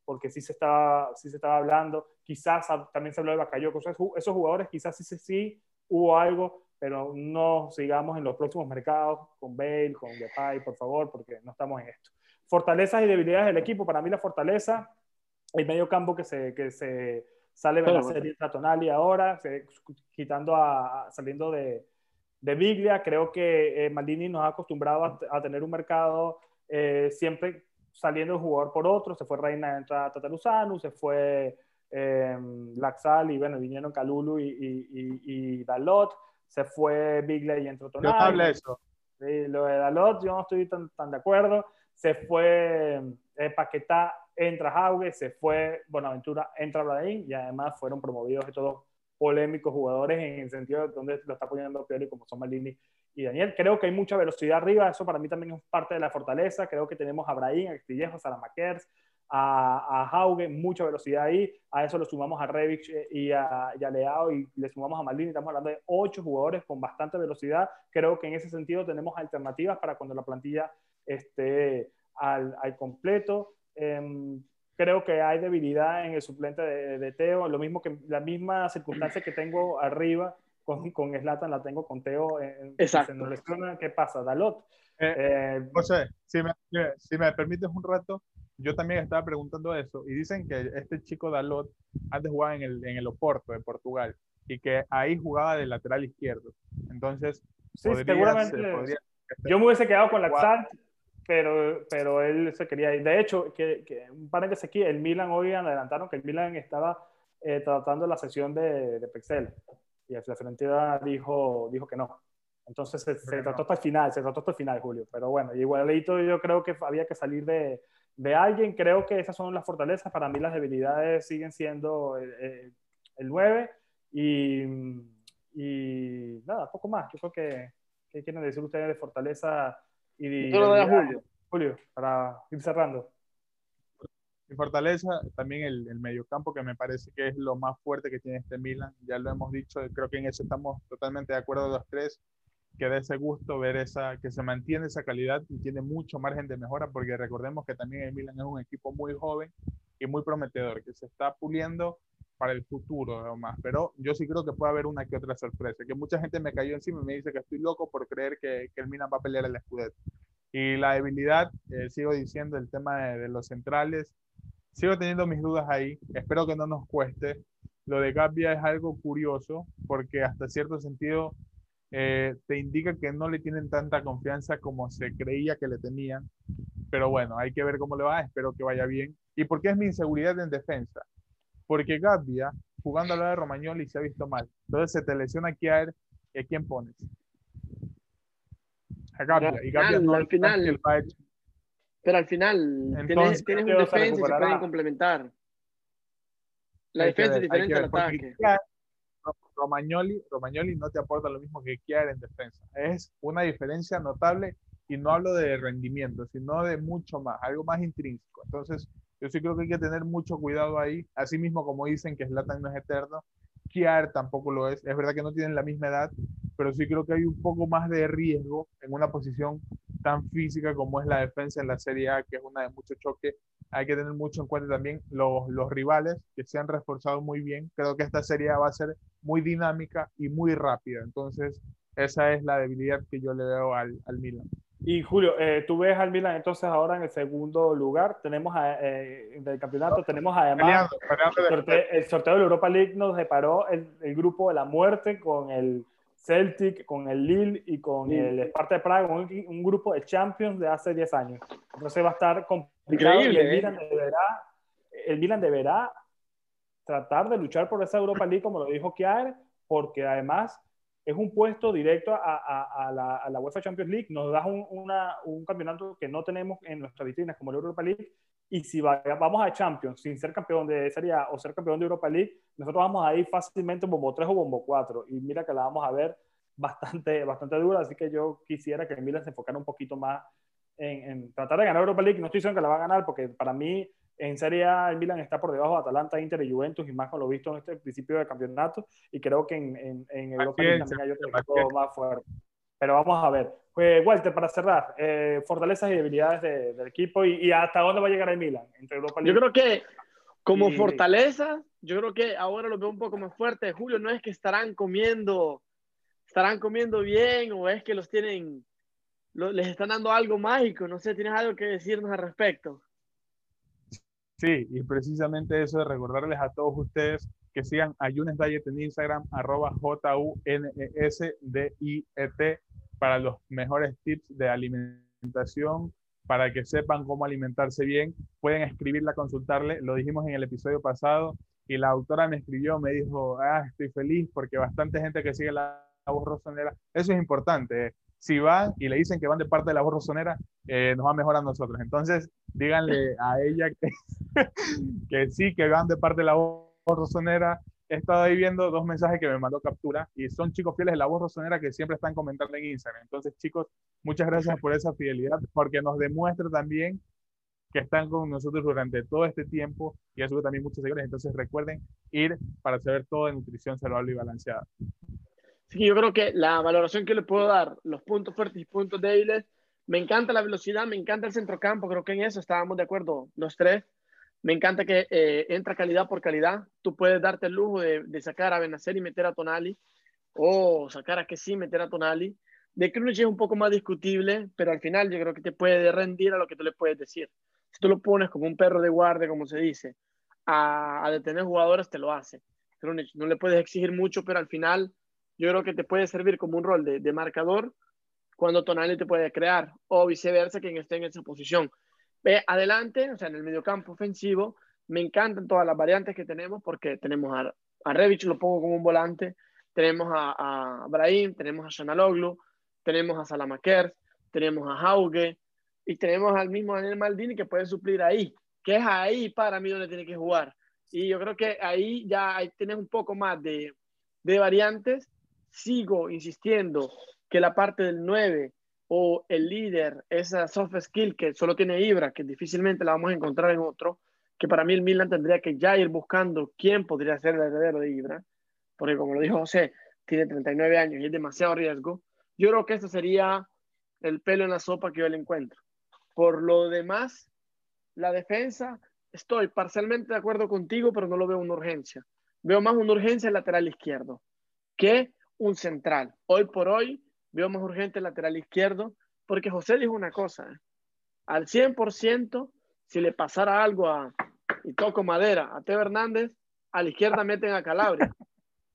porque sí se estaba, sí se estaba hablando, quizás también se habló de Bakayoko, esos, esos jugadores quizás sí, sí, sí hubo algo, pero no sigamos en los próximos mercados con Bale, con Depay, por favor, porque no estamos en esto. Fortalezas y debilidades del equipo. Para mí la fortaleza, el medio campo que se, que se sale de la serie Tonali ahora, quitando a, saliendo de, de Biglia. Creo que eh, Maldini nos ha acostumbrado a, tener un mercado eh, siempre saliendo un jugador por otro. Se fue Reina, entra Tataruzanu, se fue eh, Laxal y bueno, vinieron Calulu y, y, y, Dalot. Se fue Biglia y entró Tonali. eso. lo de Dalot yo no estoy tan, tan de acuerdo. Se fue eh, Paquetá, entra Jauge, se fue Bonaventura, entra Brahim y además fueron promovidos estos polémicos jugadores en el sentido de donde lo está poniendo Pioli como son Malini y Daniel. Creo que hay mucha velocidad arriba, eso para mí también es parte de la fortaleza. Creo que tenemos a Brahim, a Castillejo, a Salamakers, a, a Hauge, mucha velocidad ahí. A eso lo sumamos a Revich eh, y a, y Leao y le sumamos a Maldini. Estamos hablando de ocho jugadores con bastante velocidad. Creo que en ese sentido tenemos alternativas para cuando la plantilla esté al, al completo. Em, creo que hay debilidad en el suplente de, Teo, lo mismo que la misma circunstancia que tengo arriba con, con Slatan la tengo con Teo. En, Exacto. ¿Qué pasa? Dalot. Eh, eh, José, si me, si me permites un rato, yo también estaba preguntando eso y dicen que este chico Dalot antes jugaba en el, en el Oporto de Portugal y que ahí jugaba de lateral izquierdo. Entonces, sí, seguramente. yo me hubiese quedado con Laxalt pero, pero él se quería ir. De hecho, que, que un paréntesis aquí, el Milan hoy adelantaron que el Milan estaba eh, tratando la sesión de, de Pexel y la Fiorentina dijo, dijo que no. Entonces se, trató hasta el final, se trató hasta el final, Julio. Pero bueno, igualito yo creo que había que salir de, de alguien. Creo que esas son las fortalezas. Para mí las debilidades siguen siendo el, el 9 y, y, nada, poco más. Yo creo que, ¿qué quieren decir ustedes de fortaleza? Y Julio. Julio, para ir cerrando. Mi fortaleza, también el, el mediocampo, que me parece que es lo más fuerte que tiene este Milan. Ya lo hemos dicho, creo que en eso estamos totalmente de acuerdo los tres, que da ese gusto ver esa, que se mantiene esa calidad y tiene mucho margen de mejora, porque recordemos que también el Milan es un equipo muy joven y muy prometedor, que se está puliendo para el futuro más. Pero yo sí creo que puede haber una que otra sorpresa, que mucha gente me cayó encima y me dice que estoy loco por creer que, que el Milan va a pelear el Scudetto. Y la debilidad, eh, sigo diciendo, el tema de, los centrales, sigo teniendo mis dudas ahí, espero que no nos cueste. Lo de Gabbia es algo curioso porque hasta cierto sentido eh, te indica que no le tienen tanta confianza como se creía que le tenían. Pero bueno, hay que ver cómo le va, espero que vaya bien. ¿Y por qué es mi inseguridad en defensa? porque Gabbia, jugando a la de Romagnoli, se ha visto mal. Entonces se te lesiona ¿y a quién pones? A Gabbia. Y Gabbia no al final. Pero al final tienes, tienes un defensa y se pueden complementar. La defensa es diferente al ataque. Romagnoli, Romagnoli no te aporta lo mismo que Kier en defensa. Es una diferencia notable y no hablo de rendimiento, sino de mucho más, algo más intrínseco. Entonces, yo sí creo que hay que tener mucho cuidado ahí. Así mismo como dicen que Zlatan no es eterno, Kiar tampoco lo es. Es verdad que no tienen la misma edad, pero sí creo que hay un poco más de riesgo en una posición tan física como es la defensa en la Serie A, que es una de mucho choque. Hay que tener mucho en cuenta también los, los rivales que se han reforzado muy bien. Creo que esta Serie A va a ser muy dinámica y muy rápida. Entonces, esa es la debilidad que yo le veo al, al Milan. Y Julio, eh, tú ves al Milan entonces ahora en el segundo lugar. Tenemos eh, del campeonato, tenemos además el, sorteo, de la Europa League nos separó el, el, grupo de la muerte con el Celtic, con el Lille y con el Sparta de Praga, un, un, grupo de Champions de hace 10 años. Entonces va a estar complicado Increíble, el, ¿eh? Milan deberá, el Milan deberá tratar de luchar por esa Europa League como lo dijo Kiar, porque además es un puesto directo a, la, UEFA Champions League, nos da un, campeonato que no tenemos en nuestras vitrinas como la Europa League, y si vamos a Champions sin ser campeón de Serie A o ser campeón de Europa League, nosotros vamos a ir fácilmente bombo 3 o bombo 4, y mira que la vamos a ver bastante, bastante dura, así que yo quisiera que el Milan se enfocara un poquito más en, en tratar de ganar Europa League, no estoy diciendo que la va a ganar, porque para mí en Serie A, el Milan está por debajo de Atalanta, Inter y Juventus, y más con lo visto en este principio de campeonato. Y creo que en, en, en Europa también hay otro equipo más fuerte. Pero vamos a ver. Pues, Walter, para cerrar, eh, fortalezas y debilidades del equipo y, hasta dónde va a llegar el Milan entre Europa Yo creo que como fortaleza, yo creo que ahora lo veo un poco más fuerte. Julio, no es que estarán comiendo ¿Estarán comiendo bien o es que los tienen, les están dando algo mágico? No sé, ¿tienes algo que decirnos al respecto? Sí, y precisamente eso de recordarles a todos ustedes que sigan a Yunes Diet en Instagram, arroba J-U-N-E-S-D-I-E-T, para los mejores tips de alimentación, para que sepan cómo alimentarse bien. Pueden escribirla, consultarle, lo dijimos en el episodio pasado, y la autora me escribió, me dijo, ah, estoy feliz porque bastante gente que sigue la, voz rosonera. Eso es importante. Si van y le dicen que van de parte de la voz rosonera, eh, nos va mejor a nosotros. Entonces, díganle a ella que, sí, que van de parte de la voz rosonera. He estado ahí viendo dos mensajes que me mandó captura y son chicos fieles de la voz rosonera que siempre están comentando en Instagram. Entonces, chicos, muchas gracias por esa fidelidad porque nos demuestra también que están con nosotros durante todo este tiempo y eso también muchos seguidores. Entonces recuerden ir para saber todo de nutrición saludable y balanceada. Sí, yo creo que la valoración que le puedo dar, los puntos fuertes y puntos débiles, me encanta la velocidad, me encanta el centrocampo, creo que en eso estábamos de acuerdo los tres. Me encanta que eh, entra calidad por calidad. Tú puedes darte el lujo de, de sacar a Benacer y meter a Tonali, o sacar a que sí meter a Tonali. De Krunic es un poco más discutible, pero al final yo creo que te puede rendir a lo que tú le puedes decir. Si tú lo pones como un perro de guardia, como se dice, a, detener jugadores, te lo hace. no le puedes exigir mucho, pero al final yo creo que te puede servir como un rol de, marcador cuando Tonali te puede crear, o viceversa, quien esté en esa posición. Ve adelante, o sea, en el mediocampo ofensivo, me encantan todas las variantes que tenemos, porque tenemos a, a Revich, lo pongo como un volante, tenemos a, a Brahim, tenemos a Shanaloglu, tenemos a Salamakers, tenemos a Hauge, y tenemos al mismo Daniel Maldini que puede suplir ahí, que es ahí para mí donde tiene que jugar. Y yo creo que ahí ya tienes un poco más de, de variantes. Sigo insistiendo que la parte del 9 o el líder, esa soft skill que solo tiene Ibra, que difícilmente la vamos a encontrar en otro, que para mí el Milan tendría que ya ir buscando quién podría ser el heredero de Ibra, porque como lo dijo José, tiene 39 años y es demasiado riesgo. Yo creo que este sería el pelo en la sopa que yo le encuentro. Por lo demás, la defensa, estoy parcialmente de acuerdo contigo, pero no lo veo una urgencia. Veo más una urgencia el lateral izquierdo que un central. Hoy por hoy veo más urgente el lateral izquierdo porque José dijo una cosa, ¿eh? al 100%, si le pasara algo a, y toco madera, a Teo Hernández, a la izquierda meten a Calabria.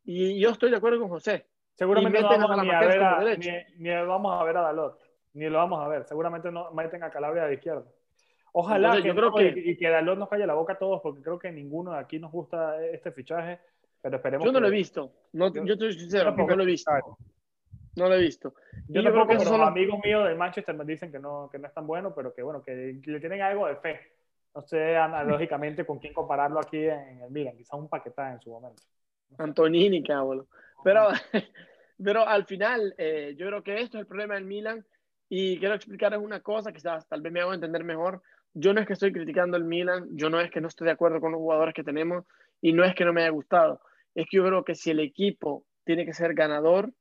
Y yo estoy de acuerdo con José. Seguramente no vamos, a, ni, vamos a ver a Dalot ni lo vamos a ver. Seguramente no meten a Calabria de izquierda. Ojalá que, yo creo que, y que Dalot nos calle la boca a todos, porque creo que ninguno de aquí nos gusta este fichaje, pero esperemos. Yo no lo he visto. No, yo, estoy sincero, no lo he visto. No lo he visto. Yo, creo que los amigos míos del Manchester me dicen que no, que no es tan bueno, pero que bueno, que, le tienen algo de fe. No sé analógicamente con quién compararlo aquí en el Milan, quizás un paquetá en su momento. Antonini, cabrón. Pero, pero al final, eh, yo creo que esto es el problema del Milan y quiero explicarles una cosa, que tal vez me hago entender mejor. Yo no es que estoy criticando el Milan, yo no es que no estoy de acuerdo con los jugadores que tenemos y no es que no me haya gustado. Es que yo creo que si el equipo tiene que ser ganador,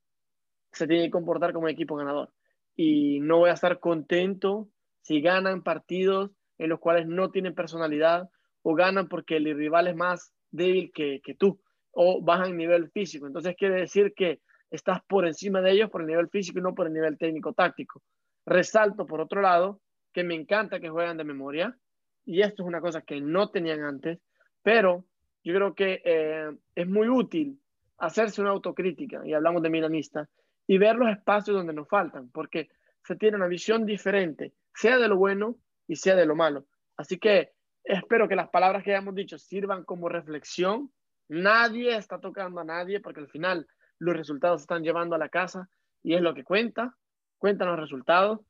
se tiene que comportar como equipo ganador. Y no voy a estar contento si ganan partidos en los cuales no tienen personalidad o ganan porque el rival es más débil que, que tú o bajan nivel físico. Entonces quiere decir que estás por encima de ellos por el nivel físico y no por el nivel técnico-táctico. Resalto, por otro lado, que me encanta que juegan de memoria, y esto es una cosa que no tenían antes, pero yo creo que eh, es muy útil hacerse una autocrítica, y hablamos de milanista, y ver los espacios donde nos faltan, porque se tiene una visión diferente, sea de lo bueno y sea de lo malo. Así que espero que las palabras que hayamos dicho sirvan como reflexión. Nadie está tocando a nadie, porque al final los resultados se están llevando a la casa y es lo que cuenta cuentan los resultados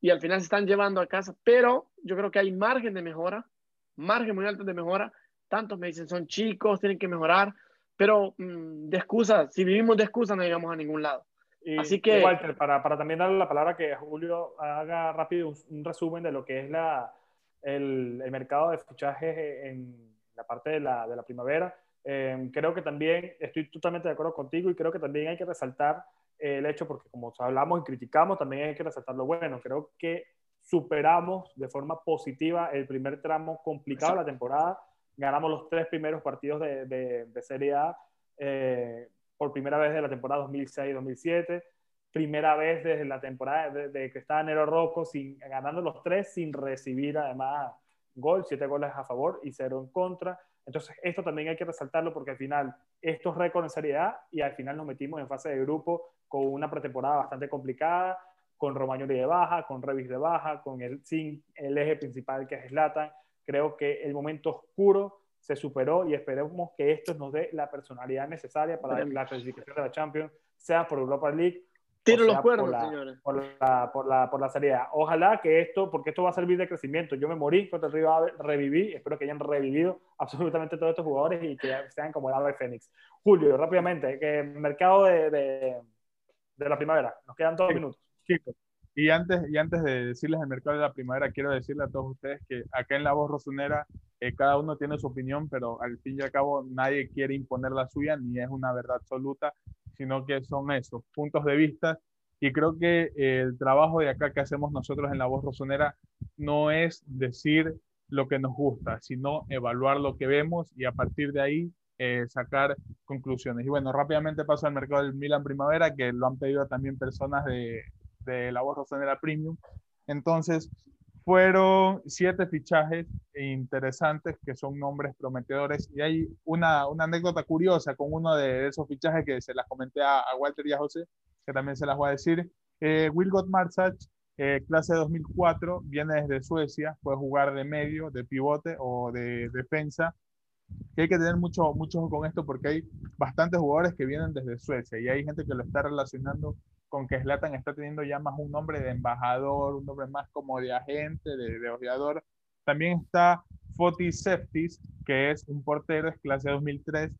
y al final se están llevando a casa, pero yo creo que hay margen de mejora, margen muy alto de mejora. Tantos me dicen son chicos, tienen que mejorar, pero mm, de excusas, si vivimos de excusas no llegamos a ningún lado. Así que... Walter, para, para, también darle la palabra que Julio haga rápido un, resumen de lo que es la, el, el, mercado de fichajes en la parte de la, de la primavera. Eh, creo que también estoy totalmente de acuerdo contigo y creo que también hay que resaltar el hecho, porque como hablamos y criticamos, también hay que resaltar lo bueno. Creo que superamos de forma positiva el primer tramo complicado de la temporada. Ganamos los tres primeros partidos de, de, Serie A. Eh, por primera vez de la temporada 2006-2007, primera vez desde la temporada de, que estaba Nero Rocco, sin, ganando los tres sin recibir además gol, siete goles a favor y cero en contra. Entonces, esto también hay que resaltarlo porque al final, esto es récord en Serie A y al final nos metimos en fase de grupo con una pretemporada bastante complicada, con Romagnoli de baja, con Revis de baja, con el, sin el eje principal que es Slatan. Creo que el momento oscuro se superó y esperemos que esto nos dé la personalidad necesaria para la clasificación de la Champions, sea por Europa League Tiro los cuernos, señores. Por la, por, la, por la salida. Ojalá que esto, porque esto va a servir de crecimiento. Yo me morí contra el River, reviví. Espero que hayan revivido absolutamente todos estos jugadores y que sean como el ave Fénix. Julio, rápidamente, que mercado de, de, la primavera. Nos quedan dos minutos. Chicos, y antes, y antes de decirles el mercado de la primavera, quiero decirle a todos ustedes que acá en La Voz Rosonera eh, cada uno tiene su opinión, pero al fin y al cabo nadie quiere imponer la suya ni es una verdad absoluta sino que son esos puntos de vista. Y creo que el trabajo de acá que hacemos nosotros en La Voz Rosonera no es decir lo que nos gusta, sino evaluar lo que vemos y a partir de ahí eh, sacar conclusiones. Y bueno, rápidamente paso al mercado del Milan Primavera, que lo han pedido también personas de, de La Voz Rosonera Premium. Entonces, fueron siete fichajes interesantes que son nombres prometedores y hay una, una anécdota curiosa con uno de esos fichajes que se las comenté a, Walter y a José, que también se las voy a decir. Eh, Wilgot Marsach, eh, clase 2004, viene desde Suecia, puede jugar de medio, de pivote o de defensa. Que hay que tener mucho, mucho con esto porque hay bastantes jugadores que vienen desde Suecia y hay gente que lo está relacionando con que Slatan está teniendo ya más un nombre de embajador, un nombre más como de agente, de, de También está Fotis Septis, que es un portero, es clase 2003,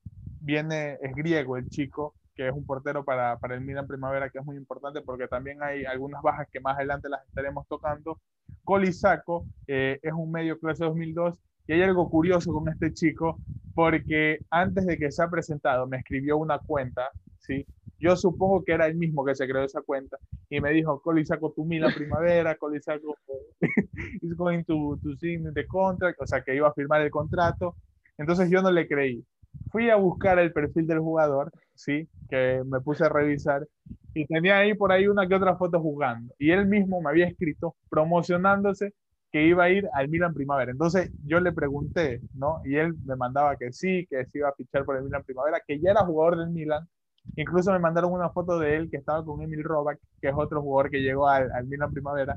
viene, es griego el chico, que es un portero para, para el Milan Primavera, que es muy importante porque también hay algunas bajas que más adelante las estaremos tocando. Colisaco eh, es un medio clase 2002 y hay algo curioso con este chico porque antes de que se ha presentado me escribió una cuenta, ¿sí? Yo supongo que era el mismo que se creó esa cuenta y me dijo, Coli saco tu Mila primavera, Coli saco is going to, to sign the contract, o sea que iba a firmar el contrato. Entonces yo no le creí. Fui a buscar el perfil del jugador, sí, que me puse a revisar y tenía ahí por ahí una que otra foto jugando. Y él mismo me había escrito promocionándose que iba a ir al Milan Primavera. Entonces yo le pregunté, ¿no? Y él me mandaba que sí, que se iba a fichar por el Milan Primavera, que ya era jugador del Milan, Incluso me mandaron una foto de él que estaba con Emil Roback, que es otro jugador que llegó al, al Milan Primavera.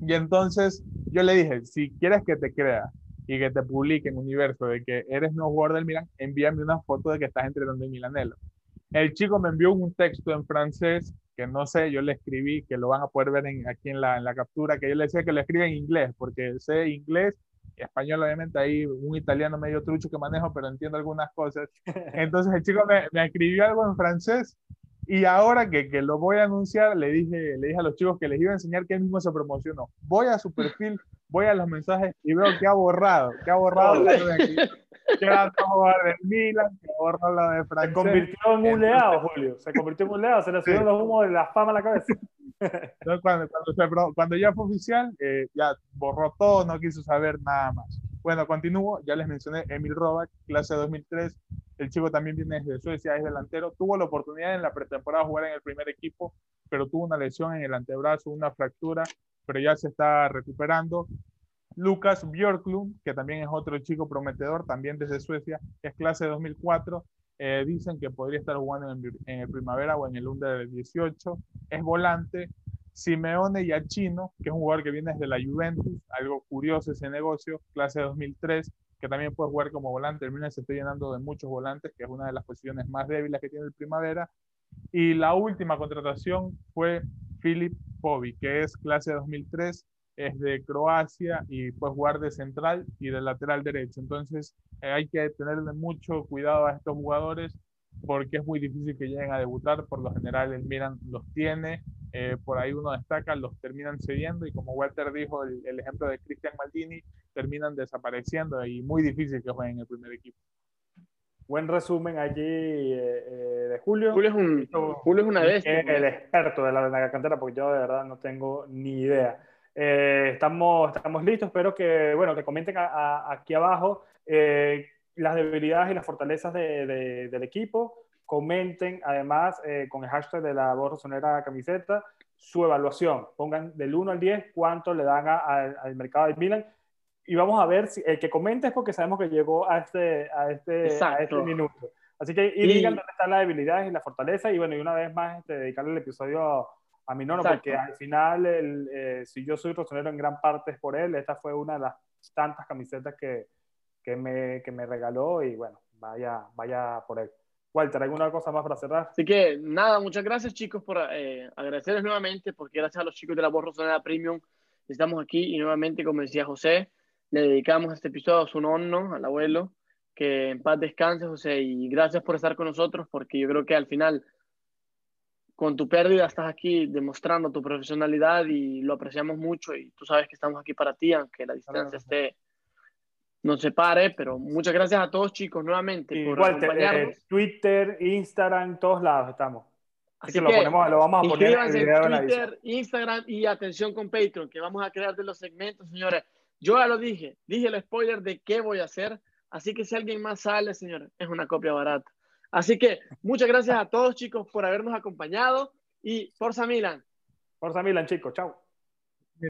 Y entonces yo le dije, si quieres que te crea y que te publique en Universo de que eres nuevo jugador del Milan, envíame una foto de que estás entrenando en Milanelo. El chico me envió un texto en francés que no sé, yo le escribí, que lo van a poder ver aquí en la, en la captura, que yo le decía que lo escriba en inglés, porque sé inglés español obviamente hay un italiano medio trucho que manejo, pero entiendo algunas cosas. Entonces el chico me, me escribió algo en francés y ahora que, que, lo voy a anunciar, le dije, le dije a los chicos que les iba a enseñar que él mismo se promocionó. Voy a su perfil, voy a los mensajes y veo que ha borrado, que ha borrado de aquí, que borrado del Milan, que ha borrado la de francés. Se convirtió en un leado, Julio. Se convirtió en un leado, se le subió los humos de la fama a la cabeza. Cuando, cuando, cuando, ya fue oficial, eh, ya borró todo, no quiso saber nada más. Bueno, continúo, ya les mencioné Emil Roback, clase 2003, el chico también viene desde Suecia, es delantero, tuvo la oportunidad en la pretemporada de jugar en el primer equipo, pero tuvo una lesión en el antebrazo, una fractura, pero ya se está recuperando. Lucas Björklund, que también es otro chico prometedor, también desde Suecia, es clase 2004, eh, dicen que podría estar jugando en, el primavera o en el Under 18. Es volante. Simeone Yachino, que es un jugador que viene desde la Juventus, algo curioso ese negocio, clase 2003, que también puede jugar como volante. El Milan se está llenando de muchos volantes, que es una de las posiciones más débiles que tiene el primavera. Y la última contratación fue Filip Povi, que es clase 2003, es de Croacia y puede jugar de central y de lateral derecho. Entonces eh, hay que tenerle mucho cuidado a estos jugadores porque es muy difícil que lleguen a debutar. Por lo general el Milan los tiene, eh, por ahí uno destaca, los terminan cediendo y como Walter dijo, el, ejemplo de Cristian Maldini, terminan desapareciendo y muy difícil que jueguen en el primer equipo. Buen resumen allí eh, de Julio. Julio es, un, Julio es una bestia. El experto de la, de la cantera, porque yo de verdad no tengo ni idea. Eh, estamos, estamos listos, espero que, bueno, que comenten aquí abajo eh, las debilidades y las fortalezas del equipo comenten además eh, con el hashtag de la voz rosonera camiseta su evaluación. Pongan del 1 al 10 cuánto le dan al mercado del Milan. Y vamos a ver si el que comente es porque sabemos que llegó a este, a este, a este minuto. Así que y, digan dónde están las debilidades y la fortaleza. Y bueno, y una vez más este, dedicarle el episodio a, mi nono, porque al final, el, eh, si yo soy rosonero en gran parte es por él. Esta fue una de las tantas camisetas que, que, me, que me regaló y bueno, vaya, vaya por él. Walter, ¿alguna cosa más para cerrar? Así que nada, muchas gracias chicos por eh, agradecerles nuevamente, porque gracias a los chicos de la Voz Rosonera Premium estamos aquí y nuevamente, como decía José, le dedicamos este episodio a su nonno, al abuelo, que en paz descanse José y gracias por estar con nosotros, porque yo creo que al final con tu pérdida estás aquí demostrando tu profesionalidad y lo apreciamos mucho y tú sabes que estamos aquí para ti, aunque la distancia esté nos separe, pero muchas gracias a todos chicos nuevamente por acompañarnos. Eh, Twitter, Instagram, todos lados estamos. Así, que, lo, ponemos, lo vamos a poner en, Twitter, Instagram y atención con Patreon, que vamos a crear de los segmentos, señores. Yo ya lo dije, dije el spoiler de qué voy a hacer, así que si alguien más sale, señores, es una copia barata. Así que muchas gracias a todos chicos por habernos acompañado y Forza Milan. Forza Milan, chicos, chao.